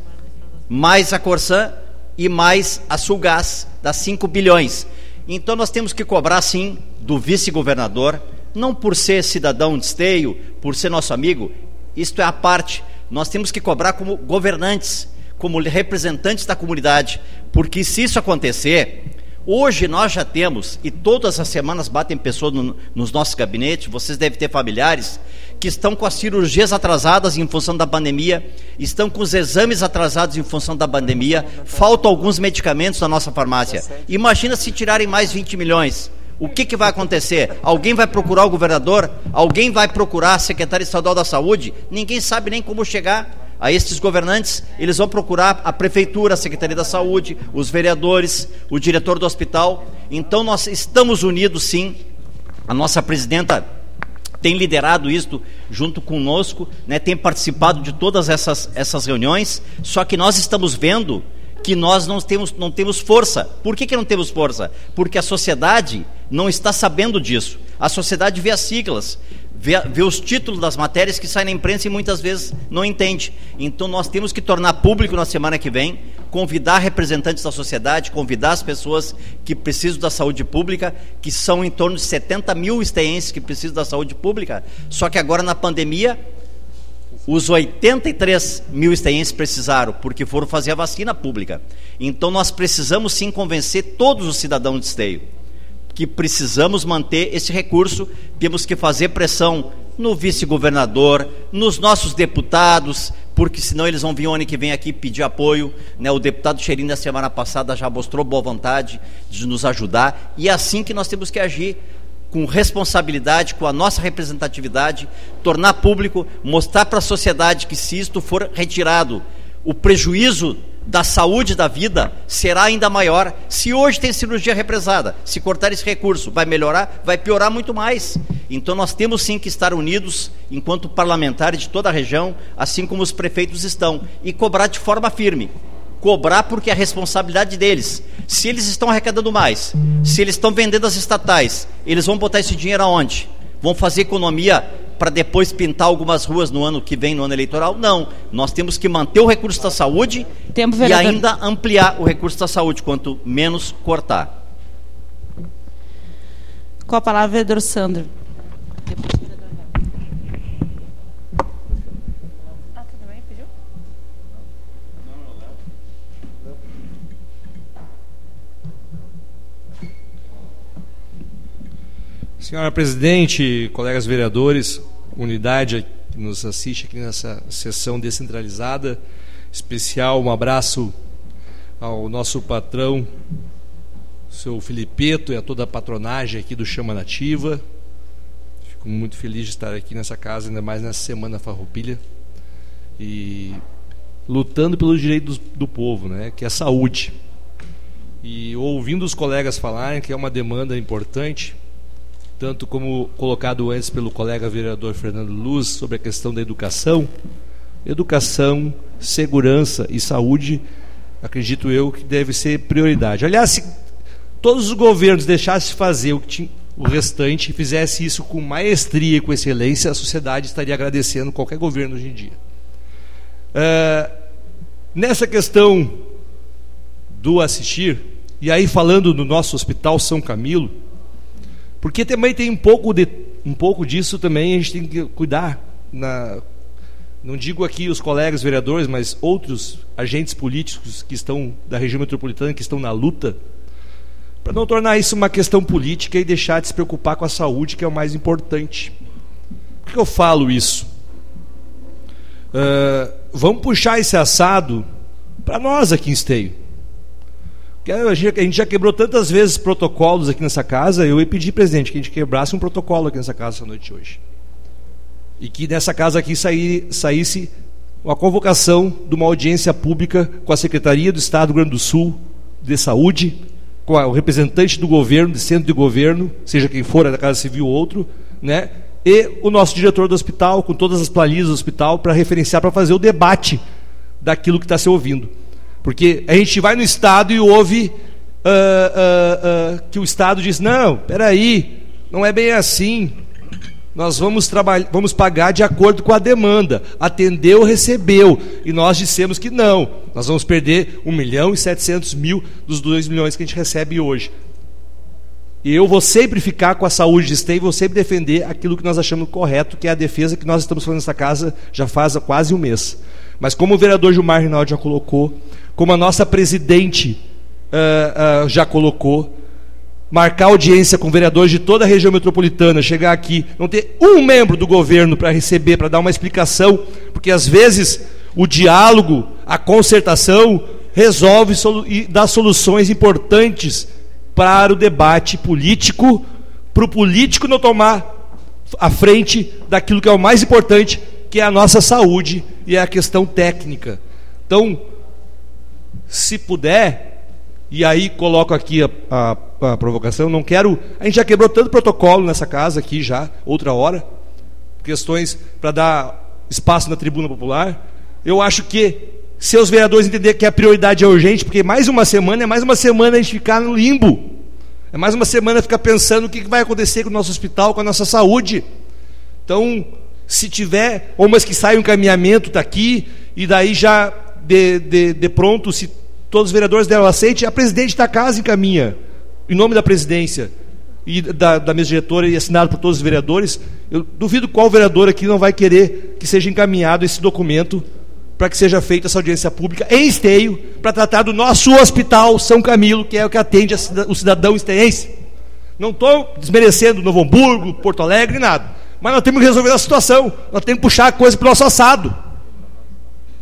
Mais a Corsã e mais a Sulgás, dá 5 bilhões. Então nós temos que cobrar sim do vice-governador, não por ser cidadão de esteio, por ser nosso amigo, isto é a parte. Nós temos que cobrar como governantes, como representantes da comunidade, porque se isso acontecer, Hoje nós já temos, e todas as semanas batem pessoas no, nos nossos gabinetes, vocês devem ter familiares, que estão com as cirurgias atrasadas em função da pandemia, estão com os exames atrasados em função da pandemia, faltam alguns medicamentos na nossa farmácia. Imagina se tirarem mais 20 milhões. O que, que vai acontecer? Alguém vai procurar o governador? Alguém vai procurar a secretária estadual da saúde? Ninguém sabe nem como chegar a estes governantes, eles vão procurar a prefeitura, a Secretaria da Saúde, os vereadores, o diretor do hospital. Então nós estamos unidos sim. A nossa presidenta tem liderado isto junto conosco, né, tem participado de todas essas, essas reuniões, só que nós estamos vendo que nós não temos, não temos força. Por que, que não temos força? Porque a sociedade não está sabendo disso. A sociedade vê as siglas, vê, vê os títulos das matérias que saem na imprensa e muitas vezes não entende. Então nós temos que tornar público na semana que vem, convidar representantes da sociedade, convidar as pessoas que precisam da saúde pública, que são em torno de 70 mil esteenses que precisam da saúde pública. Só que agora na pandemia os 83 mil esteenses precisaram, porque foram fazer a vacina pública. Então nós precisamos sim convencer todos os cidadãos de esteio que precisamos manter esse recurso, temos que fazer pressão no vice-governador, nos nossos deputados, porque senão eles vão vir ano que vem aqui pedir apoio. Né? O deputado Cheirinho, na semana passada, já mostrou boa vontade de nos ajudar, e é assim que nós temos que agir com responsabilidade, com a nossa representatividade, tornar público, mostrar para a sociedade que se isto for retirado, o prejuízo da saúde da vida será ainda maior. Se hoje tem cirurgia represada, se cortar esse recurso, vai melhorar, vai piorar muito mais. Então nós temos sim que estar unidos enquanto parlamentares de toda a região, assim como os prefeitos estão, e cobrar de forma firme. Cobrar porque é a responsabilidade deles. Se eles estão arrecadando mais, se eles estão vendendo as estatais, eles vão botar esse dinheiro aonde? Vão fazer economia para depois pintar algumas ruas no ano que vem, no ano eleitoral. Não. Nós temos que manter o recurso da saúde Tempo, e ainda ampliar o recurso da saúde, quanto menos cortar. Com a palavra, vereador Sandro. Senhora presidente, colegas vereadores, unidade que nos assiste aqui nessa sessão descentralizada. Especial um abraço ao nosso patrão, seu Filipeto, e a toda a patronagem aqui do Chama Nativa. Fico muito feliz de estar aqui nessa casa, ainda mais nessa semana farroupilha. E lutando pelos direitos do, povo, né, que é a saúde. E ouvindo os colegas falarem que é uma demanda importante, tanto como colocado antes pelo colega vereador Fernando Luz sobre a questão da educação. Educação, segurança e saúde, acredito eu que deve ser prioridade. Aliás, se todos os governos deixassem fazer o que tinha, o restante e fizesse isso com maestria e com excelência, a sociedade estaria agradecendo qualquer governo hoje em dia. Uh, nessa questão do assistir, e aí falando do nosso Hospital São Camilo, porque também tem um pouco, de, um pouco disso também a gente tem que cuidar. Na, não digo aqui os colegas vereadores, mas outros agentes políticos que estão da região metropolitana, que estão na luta, para não tornar isso uma questão política e deixar de se preocupar com a saúde, que é o mais importante. que eu falo isso? Uh, vamos puxar esse assado para nós aqui em Esteio. A gente já quebrou tantas vezes protocolos aqui nessa casa, eu ia pedir, presidente, que a gente quebrasse um protocolo aqui nessa casa essa noite hoje. E que nessa casa aqui saísse uma convocação de uma audiência pública com a Secretaria do Estado do Rio Grande do Sul de Saúde, com o representante do governo, de centro de governo, seja quem for, da Casa Civil ou outro, né? e o nosso diretor do hospital, com todas as planilhas do hospital, para referenciar, para fazer o debate daquilo que está se ouvindo. Porque a gente vai no Estado e ouve uh, uh, uh, que o Estado diz: não, peraí, não é bem assim. Nós vamos, vamos pagar de acordo com a demanda. Atendeu, recebeu. E nós dissemos que não. Nós vamos perder 1 milhão e 700 mil dos 2 milhões que a gente recebe hoje. E eu vou sempre ficar com a saúde de Esteio, vou sempre defender aquilo que nós achamos correto, que é a defesa que nós estamos fazendo nessa casa já faz quase um mês. Mas como o vereador Gilmar Rinaldi já colocou, como a nossa presidente uh, uh, já colocou, marcar audiência com vereadores de toda a região metropolitana, chegar aqui, não ter um membro do governo para receber, para dar uma explicação, porque às vezes o diálogo, a concertação resolve e dá soluções importantes para o debate político, para o político não tomar a frente daquilo que é o mais importante, que é a nossa saúde e é a questão técnica. Então, se puder, e aí coloco aqui a, a, a, provocação, não quero. A gente já quebrou tanto protocolo nessa casa aqui já, outra hora, questões para dar espaço na tribuna popular. Eu acho que se os vereadores entenderem que a prioridade é urgente, porque mais uma semana é mais uma semana a gente ficar no limbo. É mais uma semana ficar pensando o que vai acontecer com o nosso hospital, com a nossa saúde. Então, se tiver, ou mas que saia um encaminhamento daqui, e daí já de, de, de pronto, se todos os vereadores deram aceite, a presidente da casa encaminha, em nome da presidência e da, da mesa diretora e assinado por todos os vereadores. Eu duvido qual vereador aqui não vai querer que seja encaminhado esse documento para que seja feita essa audiência pública em esteio para tratar do nosso hospital São Camilo, que é o que atende o cidadão esteense. Não estou desmerecendo Novo Hamburgo, Porto Alegre, nada. Mas nós temos que resolver a situação. Nós temos que puxar a coisa para o nosso assado.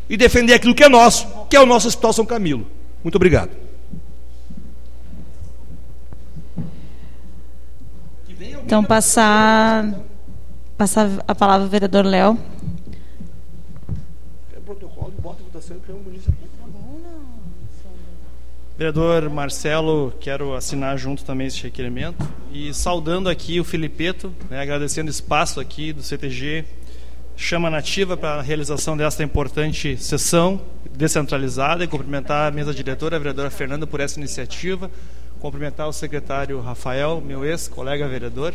E defender aquilo que é nosso, que é o nosso Hospital São Camilo. Muito obrigado. Então, passar, passar a palavra ao vereador Léo. Vereador Marcelo, quero assinar junto também esse requerimento e saudando aqui o Filipeto, né, agradecendo o espaço aqui do CTG Chama Nativa para a realização desta importante sessão descentralizada e cumprimentar a mesa diretora, a vereadora Fernanda, por essa iniciativa, cumprimentar o secretário Rafael, meu ex-colega vereador,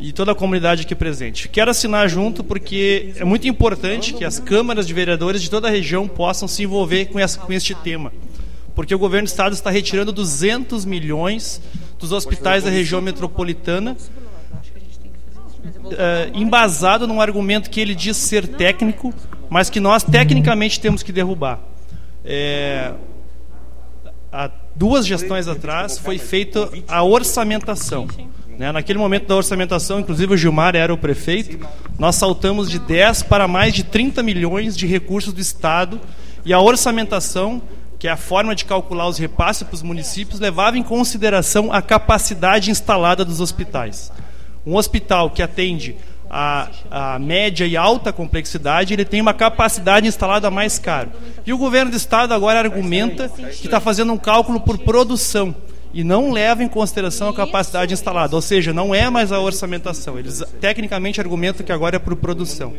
e toda a comunidade aqui presente. Quero assinar junto porque é muito importante que as câmaras de vereadores de toda a região possam se envolver com, essa, com este tema, porque o governo do estado está retirando 200 milhões dos hospitais da região metropolitana uh, embasado num argumento que ele diz ser técnico, mas que nós tecnicamente temos que derrubar. É, há duas gestões atrás foi feita a orçamentação. Né? Naquele momento da orçamentação, inclusive o Gilmar era o prefeito, nós saltamos de 10 para mais de 30 milhões de recursos do Estado e a orçamentação, que é a forma de calcular os repasses para os municípios, levava em consideração a capacidade instalada dos hospitais. Um hospital que atende a, a, média e alta complexidade, ele tem uma capacidade instalada mais cara. E o governo do estado agora argumenta que está fazendo um cálculo por produção e não leva em consideração a capacidade instalada, ou seja, não é mais a orçamentação. Eles tecnicamente argumentam que agora é por produção.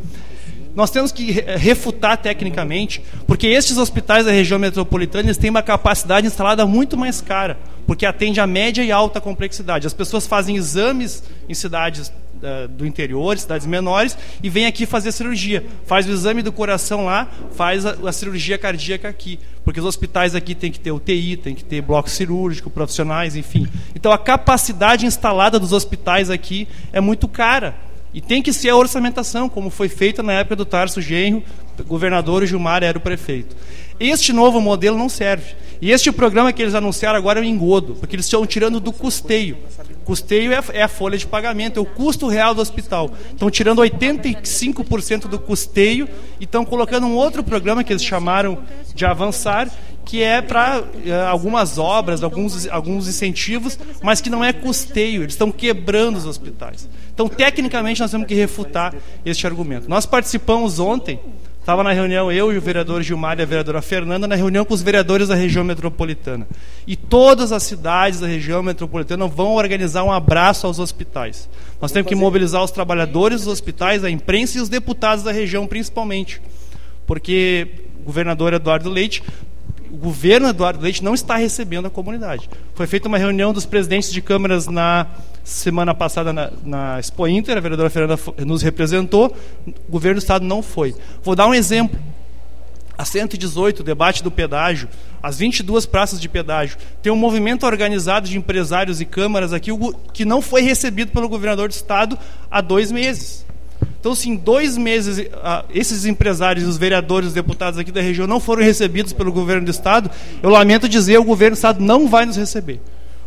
Nós temos que refutar tecnicamente, porque estes hospitais da região metropolitana eles têm uma capacidade instalada muito mais cara, porque atende a média e alta complexidade. As pessoas fazem exames em cidades uh, do interior, cidades menores, e vêm aqui fazer cirurgia. Faz o exame do coração lá, faz a, a cirurgia cardíaca aqui, porque os hospitais aqui têm que ter UTI, tem que ter bloco cirúrgico, profissionais, enfim. Então a capacidade instalada dos hospitais aqui é muito cara. E tem que ser a orçamentação, como foi feita na época do Tarso Genro, governador e Gilmar era o prefeito. Este novo modelo não serve. E este programa que eles anunciaram agora é um engodo, porque eles estão tirando do custeio. Custeio é, é a folha de pagamento, é o custo real do hospital. Estão tirando 85% do custeio e estão colocando um outro programa que eles chamaram de avançar, que é para é, algumas obras, alguns, alguns incentivos, mas que não é custeio. Eles estão quebrando os hospitais. Então, tecnicamente, nós temos que refutar este argumento. Nós participamos ontem Estava na reunião eu e o vereador Gilmar e a vereadora Fernanda, na reunião com os vereadores da região metropolitana. E todas as cidades da região metropolitana vão organizar um abraço aos hospitais. Nós temos que mobilizar os trabalhadores dos hospitais, a imprensa e os deputados da região, principalmente. Porque o governador Eduardo Leite o governo Eduardo Leite não está recebendo a comunidade. Foi feita uma reunião dos presidentes de câmaras na semana passada na, na Expo Inter, a vereadora Fernanda nos representou, o governo do Estado não foi. Vou dar um exemplo. A 118, o debate do pedágio, as 22 praças de pedágio, tem um movimento organizado de empresários e câmaras aqui que não foi recebido pelo governador do Estado há dois meses. Então, se em dois meses esses empresários, os vereadores, os deputados aqui da região não foram recebidos pelo governo do Estado, eu lamento dizer, o governo do Estado não vai nos receber.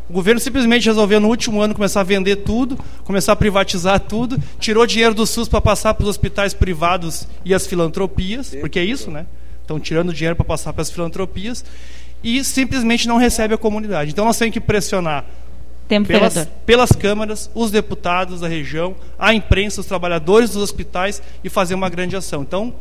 O governo simplesmente resolveu no último ano começar a vender tudo, começar a privatizar tudo, tirou dinheiro do SUS para passar para os hospitais privados e as filantropias, porque é isso, né? Estão tirando dinheiro para passar para as filantropias e simplesmente não recebe a comunidade. Então nós temos que pressionar Tempo, pelas, pelas câmaras, os deputados da região, a imprensa, os trabalhadores dos hospitais e fazer uma grande ação. Então,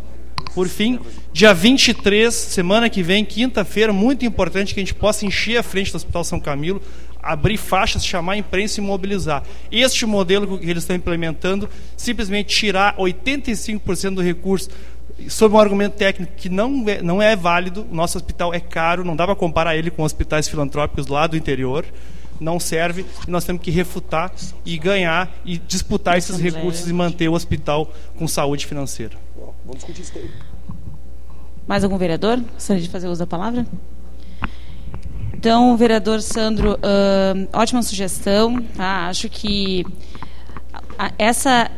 por fim, dia 23, semana que vem, quinta-feira, muito importante que a gente possa encher a frente do Hospital São Camilo, abrir faixas, chamar a imprensa e mobilizar. Este modelo que eles estão implementando, simplesmente tirar 85% do recurso sob um argumento técnico que não é, não é válido, o nosso hospital é caro, não dá para comparar ele com hospitais filantrópicos lá do interior não serve e nós temos que refutar e ganhar e disputar esses recursos e manter o hospital com saúde financeira. Vamos discutir isso aí. Mais algum vereador? Gostaria de fazer uso da palavra? Então, vereador Sandro, uh, ótima sugestão. Tá? Acho que essa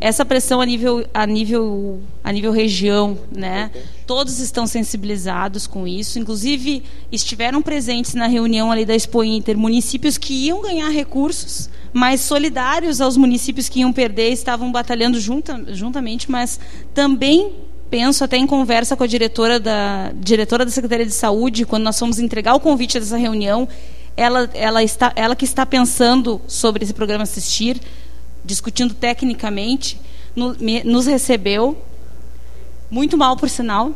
essa pressão a nível a nível a nível região, né? Todos estão sensibilizados com isso, inclusive estiveram presentes na reunião ali da Expo Inter municípios que iam ganhar recursos, mas solidários aos municípios que iam perder, estavam batalhando junta, juntamente, mas também penso até em conversa com a diretora da diretora da Secretaria de Saúde, quando nós fomos entregar o convite dessa reunião, ela ela está ela que está pensando sobre esse programa assistir discutindo tecnicamente, no, me, nos recebeu, muito mal por sinal,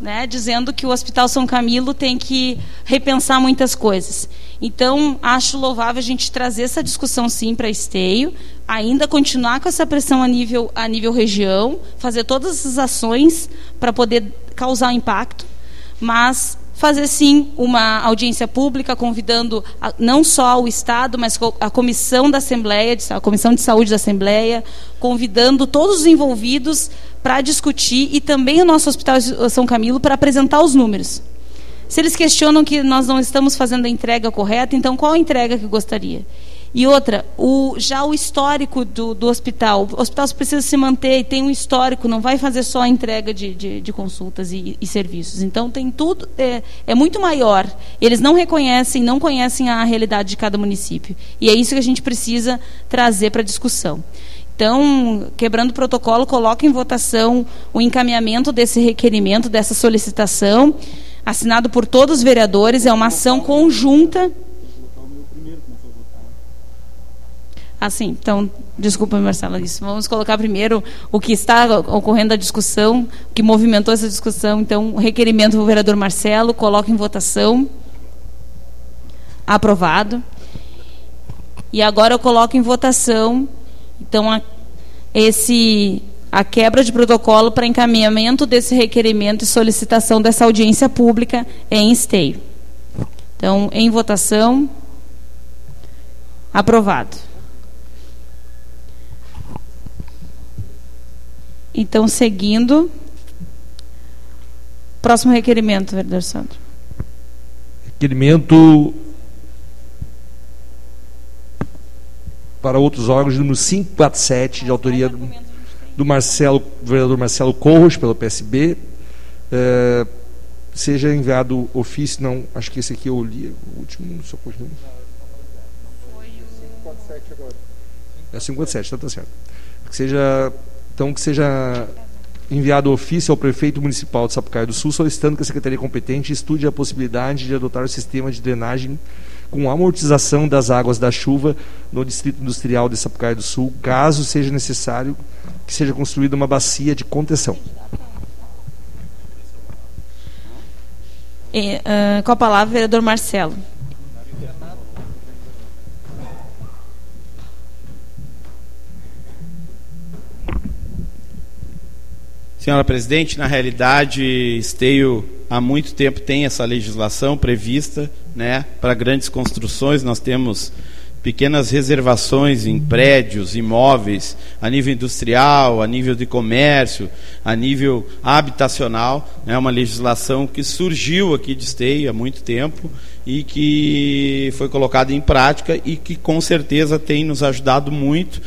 né, dizendo que o Hospital São Camilo tem que repensar muitas coisas. Então, acho louvável a gente trazer essa discussão sim para Esteio, ainda continuar com essa pressão a nível, a nível região, fazer todas essas ações para poder causar impacto, mas fazer sim uma audiência pública convidando a, não só o Estado, mas a comissão da Assembleia, a comissão de saúde da Assembleia, convidando todos os envolvidos para discutir e também o nosso Hospital São Camilo para apresentar os números. Se eles questionam que nós não estamos fazendo a entrega correta, então qual a entrega que gostaria? E outra, o, já o histórico do, do hospital. O hospital precisa se manter e tem um histórico, não vai fazer só a entrega de, de, de consultas e, e, serviços. Então, tem tudo, é, é muito maior. Eles não reconhecem, não conhecem a realidade de cada município. E é isso que a gente precisa trazer para a discussão. Então, quebrando o protocolo, coloca em votação o encaminhamento desse requerimento, dessa solicitação, assinado por todos os vereadores. É uma ação conjunta Ah, sim. Então, desculpa, Marcela, isso. Vamos colocar primeiro o que está ocorrendo a discussão, o que movimentou essa discussão. Então, o requerimento do vereador Marcelo, coloca em votação. Aprovado. E agora eu coloco em votação, então, a, esse a quebra de protocolo para encaminhamento desse requerimento e solicitação dessa audiência pública em esteio. Então, em votação. Aprovado. Então, seguindo. Próximo requerimento, vereador Sandro. Requerimento para outros órgãos, número 547, de autoria do, do Marcelo, do vereador Marcelo Corros, pelo PSB. É, seja enviado ofício, não, acho que esse aqui eu li, o último, só continua. É 57, tá, tá certo. Que seja, então que seja enviado ofício ao prefeito municipal de Sapucaia do Sul solicitando que a secretaria competente estude a possibilidade de adotar o sistema de drenagem com amortização das águas da chuva no distrito industrial de Sapucaia do Sul, caso seja necessário que seja construída uma bacia de contenção. E, uh, com a palavra, vereador Marcelo. Senhora presidente, na realidade, Esteio há muito tempo tem essa legislação prevista, né, para grandes construções. Nós temos pequenas reservações em prédios, imóveis, a nível industrial, a nível de comércio, a nível habitacional. É né, uma legislação que surgiu aqui de Esteio há muito tempo e que foi colocada em prática e que com certeza tem nos ajudado muito,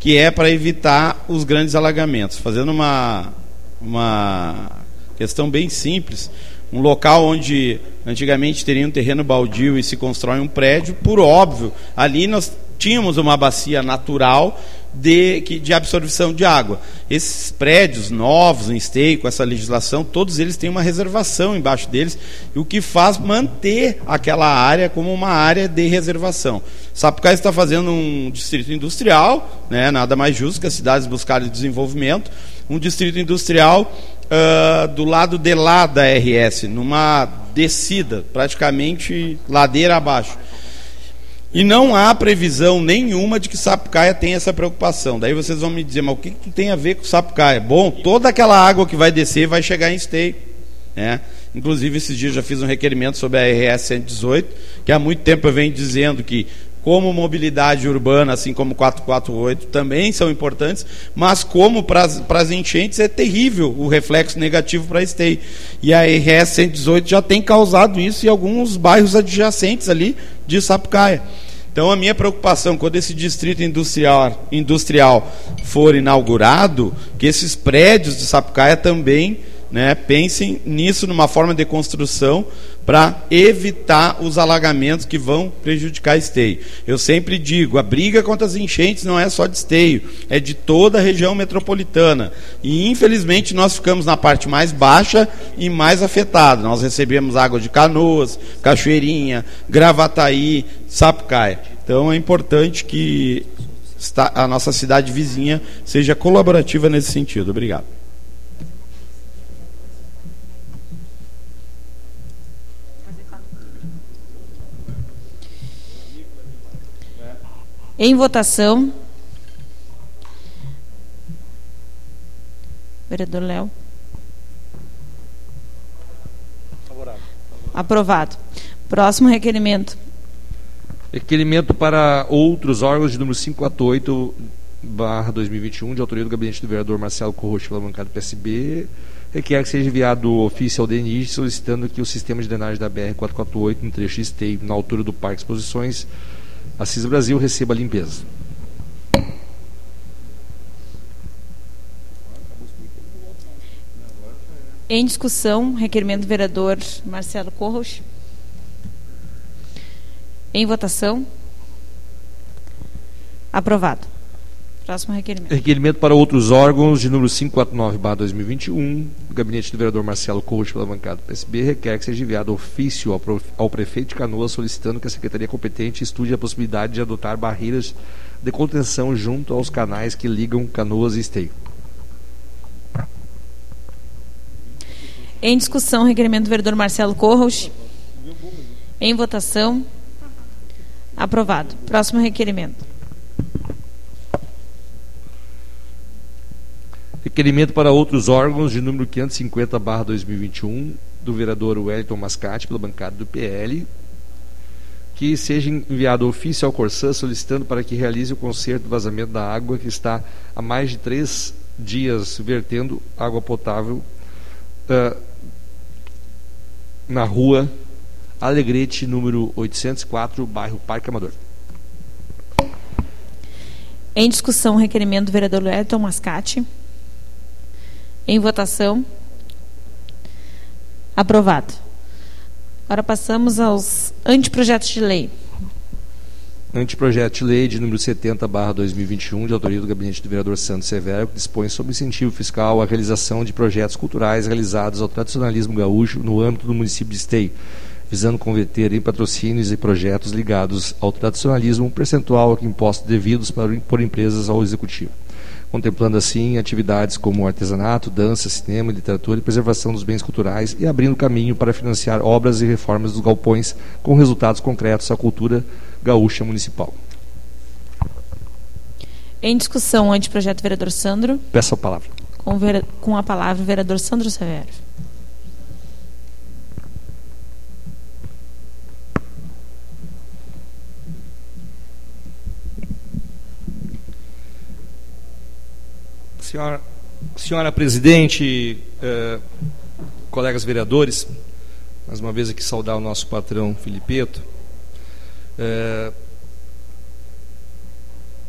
que é para evitar os grandes alagamentos. Fazendo uma uma questão bem simples. Um local onde antigamente teria um terreno baldio e se constrói um prédio, por óbvio, ali nós tínhamos uma bacia natural de, de absorção de água. Esses prédios novos em esteio, com essa legislação, todos eles têm uma reservação embaixo deles, o que faz manter aquela área como uma área de reservação. Sapucaí está fazendo um distrito industrial, né, nada mais justo que as cidades buscarem desenvolvimento, um distrito industrial uh, do lado de lá da RS, numa descida, praticamente ladeira abaixo. E não há previsão nenhuma de que Sapucaia tenha essa preocupação. Daí vocês vão me dizer, mas o que, que tem a ver com Sapucaia? Bom, toda aquela água que vai descer vai chegar em esteio. Né? Inclusive, esses dias já fiz um requerimento sobre a RS 118, que há muito tempo eu venho dizendo que como mobilidade urbana, assim como 448, também são importantes, mas como para as enchentes é terrível o reflexo negativo para a STEI. E a RS 118 já tem causado isso em alguns bairros adjacentes ali de Sapucaia. Então a minha preocupação quando esse distrito industrial, industrial for inaugurado, que esses prédios de Sapucaia também né, pensem nisso numa forma de construção para evitar os alagamentos que vão prejudicar esteio. Eu sempre digo, a briga contra as enchentes não é só de esteio, é de toda a região metropolitana. E infelizmente nós ficamos na parte mais baixa e mais afetada. Nós recebemos água de Canoas, Cachoeirinha, Gravataí, Sapucaia. Então é importante que a nossa cidade vizinha seja colaborativa nesse sentido. Obrigado. Em votação. Vereador Léo. Favorável. Aprovado. Próximo requerimento. Requerimento para outros órgãos de número 548 barra 2021, de autoria do gabinete do vereador Marcelo Corrocho pela bancada do PSB, requer que seja enviado ofício ao DNI solicitando que o sistema de drenagem da BR-448 no trecho esteio na altura do Parque Exposições Assis Brasil receba a limpeza. Em discussão, requerimento do vereador Marcelo Corros. Em votação. Aprovado. Próximo requerimento. Requerimento para outros órgãos de número 549-2021. O gabinete do vereador Marcelo Couto, pela bancada do PSB, requer que seja enviado ofício ao, ao prefeito de Canoas solicitando que a secretaria competente estude a possibilidade de adotar barreiras de contenção junto aos canais que ligam Canoas e Esteio. Em discussão, requerimento do vereador Marcelo Corros. Em votação. Aprovado. Próximo requerimento. Requerimento para outros órgãos de número 550/2021 do vereador Wellington Mascate pela bancada do PL, que seja enviado ofício ao Corsã solicitando para que realize o conserto do vazamento da água que está há mais de três dias vertendo água potável uh, na rua Alegrete, número 804, bairro Parque Amador. Em discussão, requerimento do vereador Wellington Mascate. Em votação. Aprovado. Agora passamos aos anteprojetos de lei. Anteprojeto de lei de número 70, barra 2021, de autoria do gabinete do vereador Santos Severo, que dispõe sobre incentivo fiscal à realização de projetos culturais realizados ao tradicionalismo gaúcho no âmbito do município de Esteio, visando converter em patrocínios e projetos ligados ao tradicionalismo um percentual que impostos devidos para, por empresas ao executivo contemplando assim atividades como artesanato, dança, cinema, literatura e preservação dos bens culturais e abrindo caminho para financiar obras e reformas dos galpões com resultados concretos à cultura gaúcha municipal. Em discussão, anteprojeto vereador Sandro. Peço a palavra. Com, com a palavra, vereador Sandro Severo. Senhora, senhora presidente, eh, colegas vereadores, mais uma vez aqui saudar o nosso patrão Filipeto. Eh,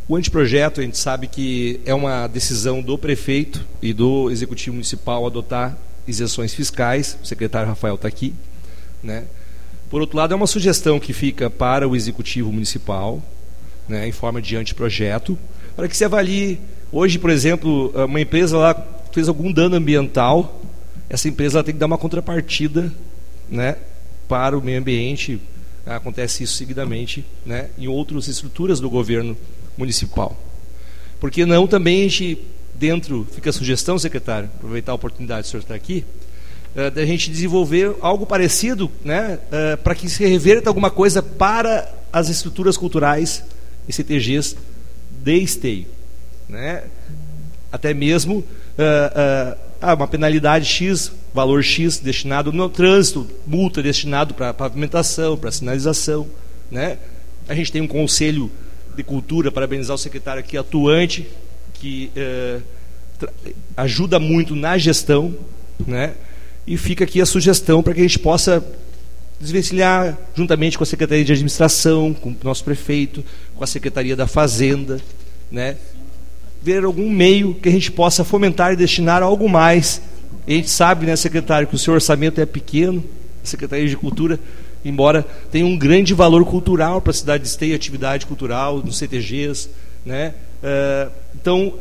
o anteprojeto, a gente sabe que é uma decisão do prefeito e do executivo municipal adotar isenções fiscais. O secretário Rafael está aqui. Né? Por outro lado, é uma sugestão que fica para o executivo municipal, né, em forma de anteprojeto, para que se avalie Hoje, por exemplo, uma empresa lá fez algum dano ambiental, essa empresa tem que dar uma contrapartida né, para o meio ambiente. Acontece isso seguidamente né, em outras estruturas do governo municipal. Por que não também a gente, dentro, fica a sugestão, secretário, aproveitar a oportunidade de o senhor estar aqui, uh, da gente desenvolver algo parecido né, uh, para que se reverta alguma coisa para as estruturas culturais e CTGs de esteio né? até mesmo uh, uh, uma penalidade X, valor X destinado no trânsito, multa destinado para pavimentação, para sinalização. Né? A gente tem um conselho de cultura, parabenizar o secretário aqui atuante, que uh, ajuda muito na gestão, né? e fica aqui a sugestão para que a gente possa desvencilhar juntamente com a Secretaria de Administração, com o nosso prefeito, com a Secretaria da Fazenda, né? Ver algum meio que a gente possa fomentar e destinar algo mais. A gente sabe, né, secretário, que o seu orçamento é pequeno, a Secretaria de Cultura, embora tenha um grande valor cultural para a cidade de Esteio, atividade cultural, nos CTGs. Né? Uh, então,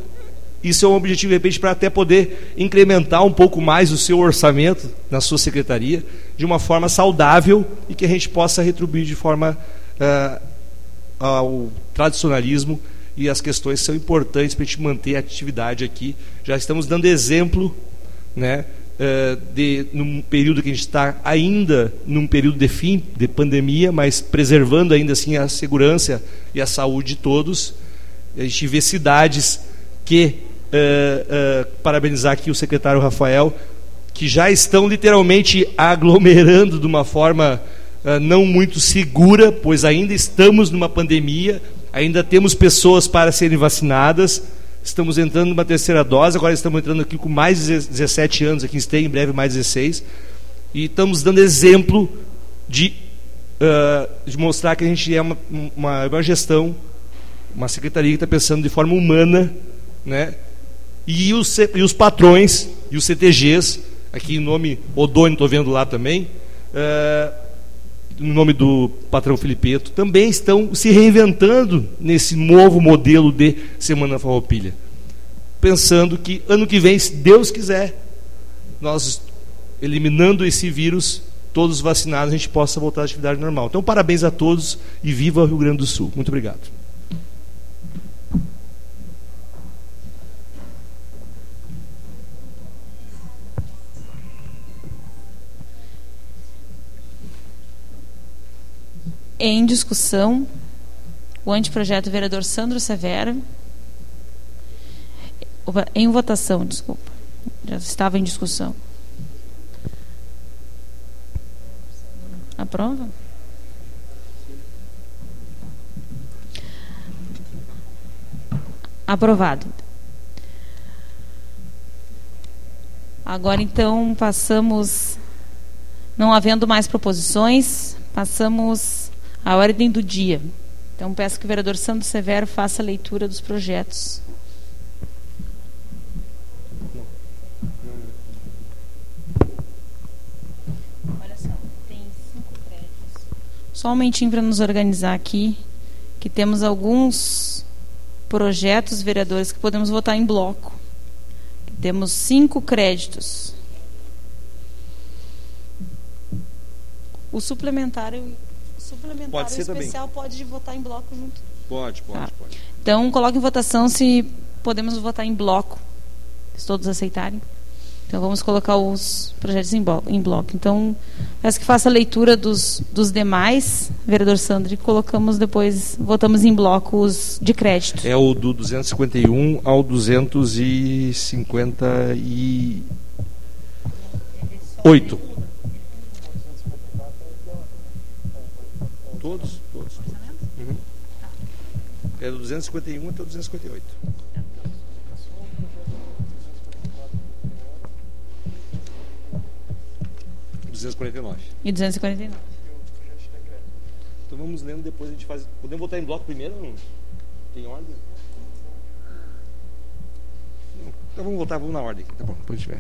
isso é um objetivo, de repente, para até poder incrementar um pouco mais o seu orçamento na sua secretaria, de uma forma saudável e que a gente possa retribuir de forma uh, ao tradicionalismo e as questões são importantes para a gente manter a atividade aqui. Já estamos dando exemplo, né, eh, de num período que a gente está ainda num período de fim de pandemia, mas preservando ainda assim a segurança e a saúde de todos. A gente vê cidades que uh, uh, parabenizar aqui o secretário Rafael, que já estão literalmente aglomerando de uma forma uh, não muito segura, pois ainda estamos numa pandemia, Ainda temos pessoas para serem vacinadas. Estamos entrando numa terceira dose, agora estamos entrando aqui com mais de 17 anos, aqui em em breve mais 16. E estamos dando exemplo de, uh, de mostrar que a gente é uma, uma, uma gestão, uma secretaria que está pensando de forma humana, né? E os, e os patrões e os CTGs, aqui em nome Odônio, estou vendo lá também, uh, no nome do patrão Filipeto, também estão se reinventando nesse novo modelo de Semana Farroupilha. Pensando que ano que vem, se Deus quiser, nós eliminando esse vírus, todos vacinados, a gente possa voltar à atividade normal. Então, parabéns a todos e viva o Rio Grande do Sul. Muito obrigado. Em discussão, o anteprojeto vereador Sandro Severo. Em votação, desculpa. Já estava em discussão. Aprova? Aprovado. Agora então passamos, não havendo mais proposições, passamos a ordem do dia. Então peço que o vereador Sandro Severo faça a leitura dos projetos. Só um momentinho para nos organizar aqui, que temos alguns projetos, vereadores, que podemos votar em bloco. Temos cinco créditos. O suplementar, o suplementar Pode ser especial pode votar em bloco junto. Pode, pode, Tá. pode. Então, coloque em votação se podemos votar em bloco, se todos aceitarem. Então, vamos colocar os projetos em, blo- em bloco. Então, peço que faça a leitura dos, dos demais, vereador Sandro, e colocamos depois, votamos em bloco os de crédito. É o do 251 ao 258. Todos? Todos. Uhum. É do 251 até o 258. Duzentos e quarenta e nove. E 249. Então vamos lendo depois a gente faz. Podemos votar em bloco primeiro? Não? Tem ordem? Não. Então vamos voltar, vamos na ordem. Tá bom, depois vê.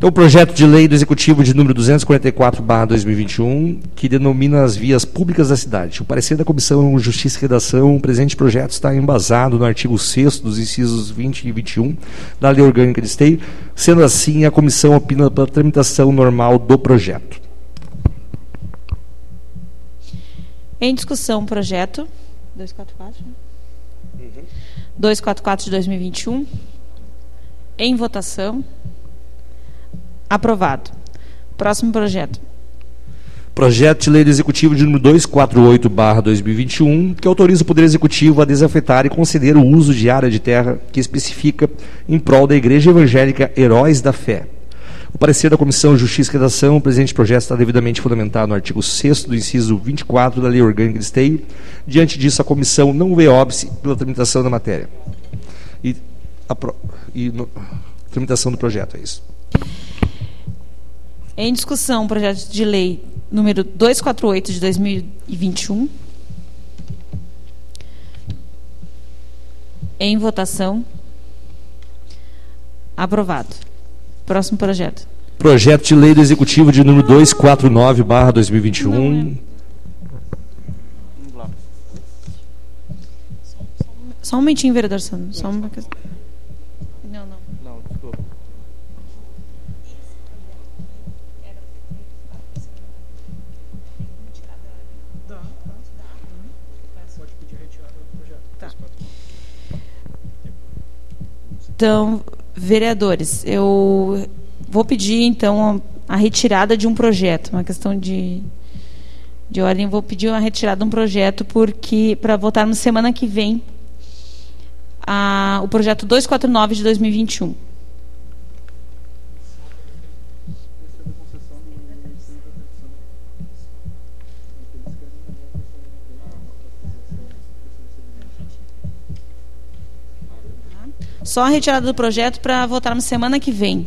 Então, o projeto de lei do Executivo de número 244-2021, que denomina as vias públicas da cidade. O parecer da Comissão Justiça e Redação, o presente projeto está embasado no artigo 6 dos incisos 20 e 21 da Lei Orgânica de Esteio. Sendo assim, a comissão opina pela tramitação normal do projeto. Em discussão, projeto 244. né? 244 de 2021. Em votação. Aprovado. Próximo projeto. Projeto de Lei Executivo de número 248/2021, que autoriza o Poder Executivo a desafetar e conceder o uso de área de terra que especifica em prol da Igreja Evangélica Heróis da Fé. O parecer da Comissão Justiça e Redação, o presente projeto está devidamente fundamentado no artigo 6 do inciso 24 da Lei Orgânica de Esteio. Diante disso, a comissão não vê óbice pela tramitação da matéria. E, apro- e no- tramitação do projeto, é isso. Em discussão, projeto de lei número 248 de 2021. Em votação. Aprovado. Próximo projeto. Projeto de Lei do Executivo de número 249/2021. Só um momentinho, vereador Sandro. Só uma questão. Então, vereadores, eu vou pedir então a retirada de um projeto, uma questão de de ordem, vou pedir uma retirada de um projeto porque para votarmos semana que vem a, o projeto 249 de 2021. Só a retirada do projeto para votarmos semana que vem.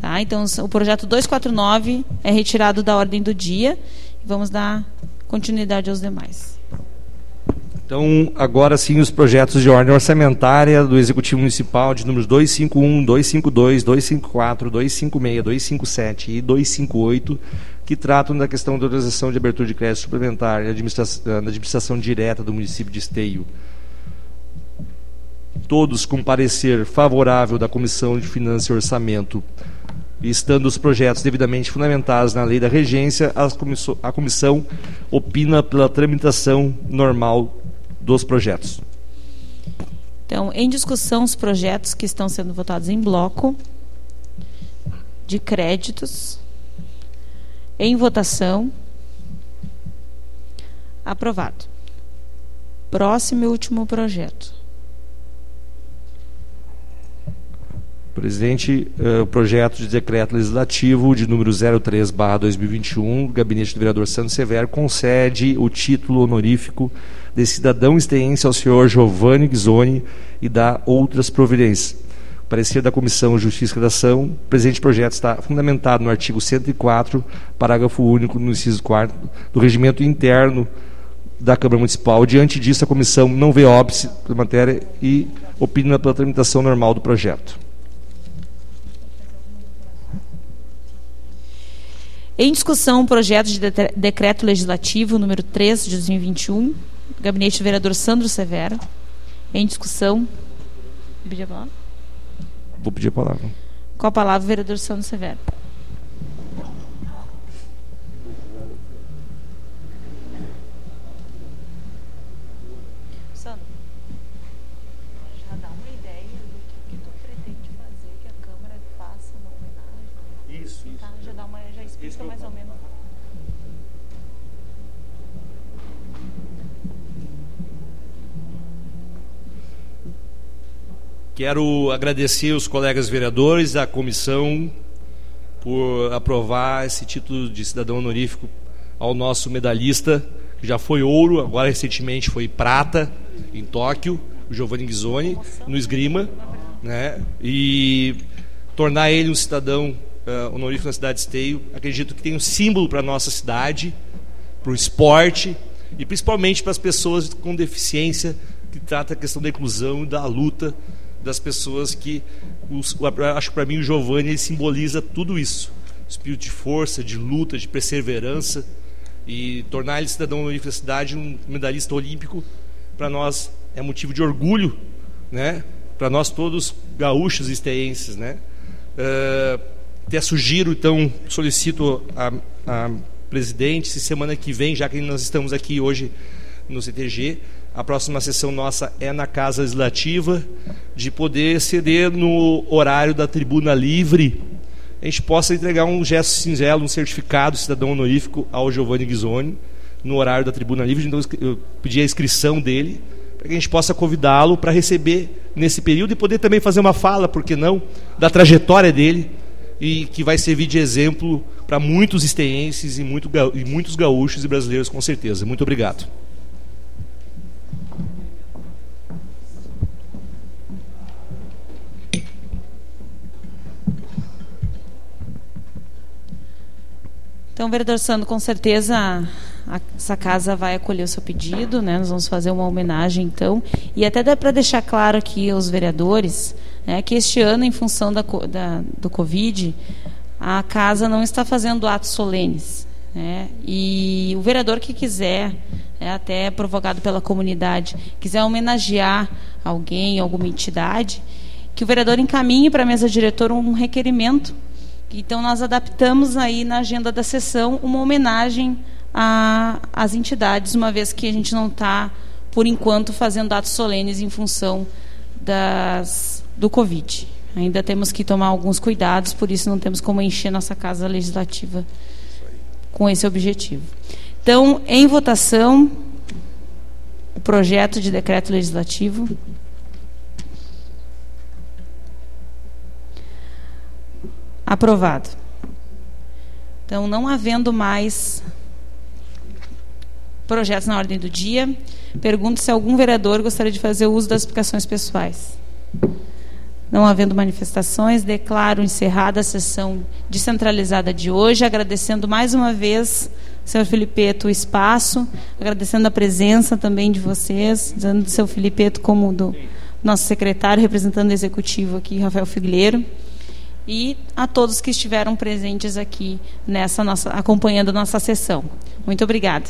Tá? Então, o projeto 249 é retirado da ordem do dia. Vamos dar continuidade aos demais. Então, agora sim, os projetos de ordem orçamentária do Executivo Municipal de números 251, 252, 254, 256, 257 e 258, que tratam da questão da autorização de abertura de crédito suplementar e administração, da administração direta do município de Esteio. Todos com parecer favorável da Comissão de Finanças e Orçamento, estando os projetos devidamente fundamentados na lei da regência, a comissão opina pela tramitação normal dos projetos. Então, em discussão, os projetos que estão sendo votados em bloco de créditos. Em votação. Aprovado. Próximo e último projeto. Presidente, eh, o projeto de decreto legislativo de número 03/2021, do gabinete do vereador Santos Severo concede o título honorífico de cidadão esteense ao senhor Giovanni Ghisoni e dá outras providências. Parecer da Comissão Justiça e Redação, o presente projeto está fundamentado no artigo 104, parágrafo único, no inciso 4 do regimento interno da Câmara Municipal. Diante disso, a comissão não vê óbice da matéria e opina pela tramitação normal do projeto. Em discussão, o projeto de decreto legislativo número 3 de 2021, gabinete do vereador Sandro Severo. Em discussão. Vou pedir a palavra. Vou pedir a palavra. Com a palavra, o vereador Sandro Severo. Quero agradecer os colegas vereadores, a comissão, por aprovar esse título de cidadão honorífico ao nosso medalhista, que já foi ouro, agora recentemente foi prata em Tóquio, o Giovanni Ghisoni, no esgrima, né? E tornar ele um cidadão uh, honorífico na cidade de Esteio, acredito que tem um símbolo para a nossa cidade, para o esporte e principalmente para as pessoas com deficiência, que trata a questão da inclusão e da luta das pessoas que os, acho que para mim o Giovanni ele simboliza tudo isso. Espírito de força de luta de perseverança e tornar ele cidadão da universidade um medalhista olímpico para nós é motivo de orgulho né? Para nós todos gaúchos e esteenses né? Uh, até sugiro então solicito a, a presidente se semana que vem já que nós estamos aqui hoje no CTG a próxima sessão nossa é na Casa Legislativa, de poder ceder no horário da tribuna livre, a gente possa entregar um gesto singelo, um certificado cidadão honorífico ao Giovanni Ghisoni, no horário da tribuna livre. Então, eu pedi a inscrição dele, para que a gente possa convidá-lo para receber nesse período e poder também fazer uma fala, por que não, da trajetória dele, e que vai servir de exemplo para muitos esteenses e, muito, e muitos gaúchos e brasileiros, com certeza. Muito obrigado. Então, vereador Sandro, com certeza a, essa casa vai acolher o seu pedido, né? Nós vamos fazer uma homenagem, então. E até dá para deixar claro aqui aos vereadores né, que este ano, em função da, da, do Covid, a casa não está fazendo atos solenes. Né? E o vereador que quiser, é, até provocado pela comunidade, quiser homenagear alguém, alguma entidade, que o vereador encaminhe para a mesa diretora um requerimento então, nós adaptamos aí na agenda da sessão uma homenagem às entidades, uma vez que a gente não está, por enquanto, fazendo atos solenes em função das, do Covid. Ainda temos que tomar alguns cuidados, por isso não temos como encher nossa casa legislativa com esse objetivo. Então, em votação, o projeto de decreto legislativo. Aprovado. Então, não havendo mais projetos na ordem do dia, pergunto se algum vereador gostaria de fazer uso das explicações pessoais. Não havendo manifestações, declaro encerrada a sessão descentralizada de hoje, agradecendo mais uma vez, senhor Filipeto, o espaço, agradecendo a presença também de vocês, dizendo do seu Filipeto como do nosso secretário, representando o executivo aqui, Rafael Figueiredo e a todos que estiveram presentes aqui nessa nossa acompanhando a nossa sessão. Muito obrigada.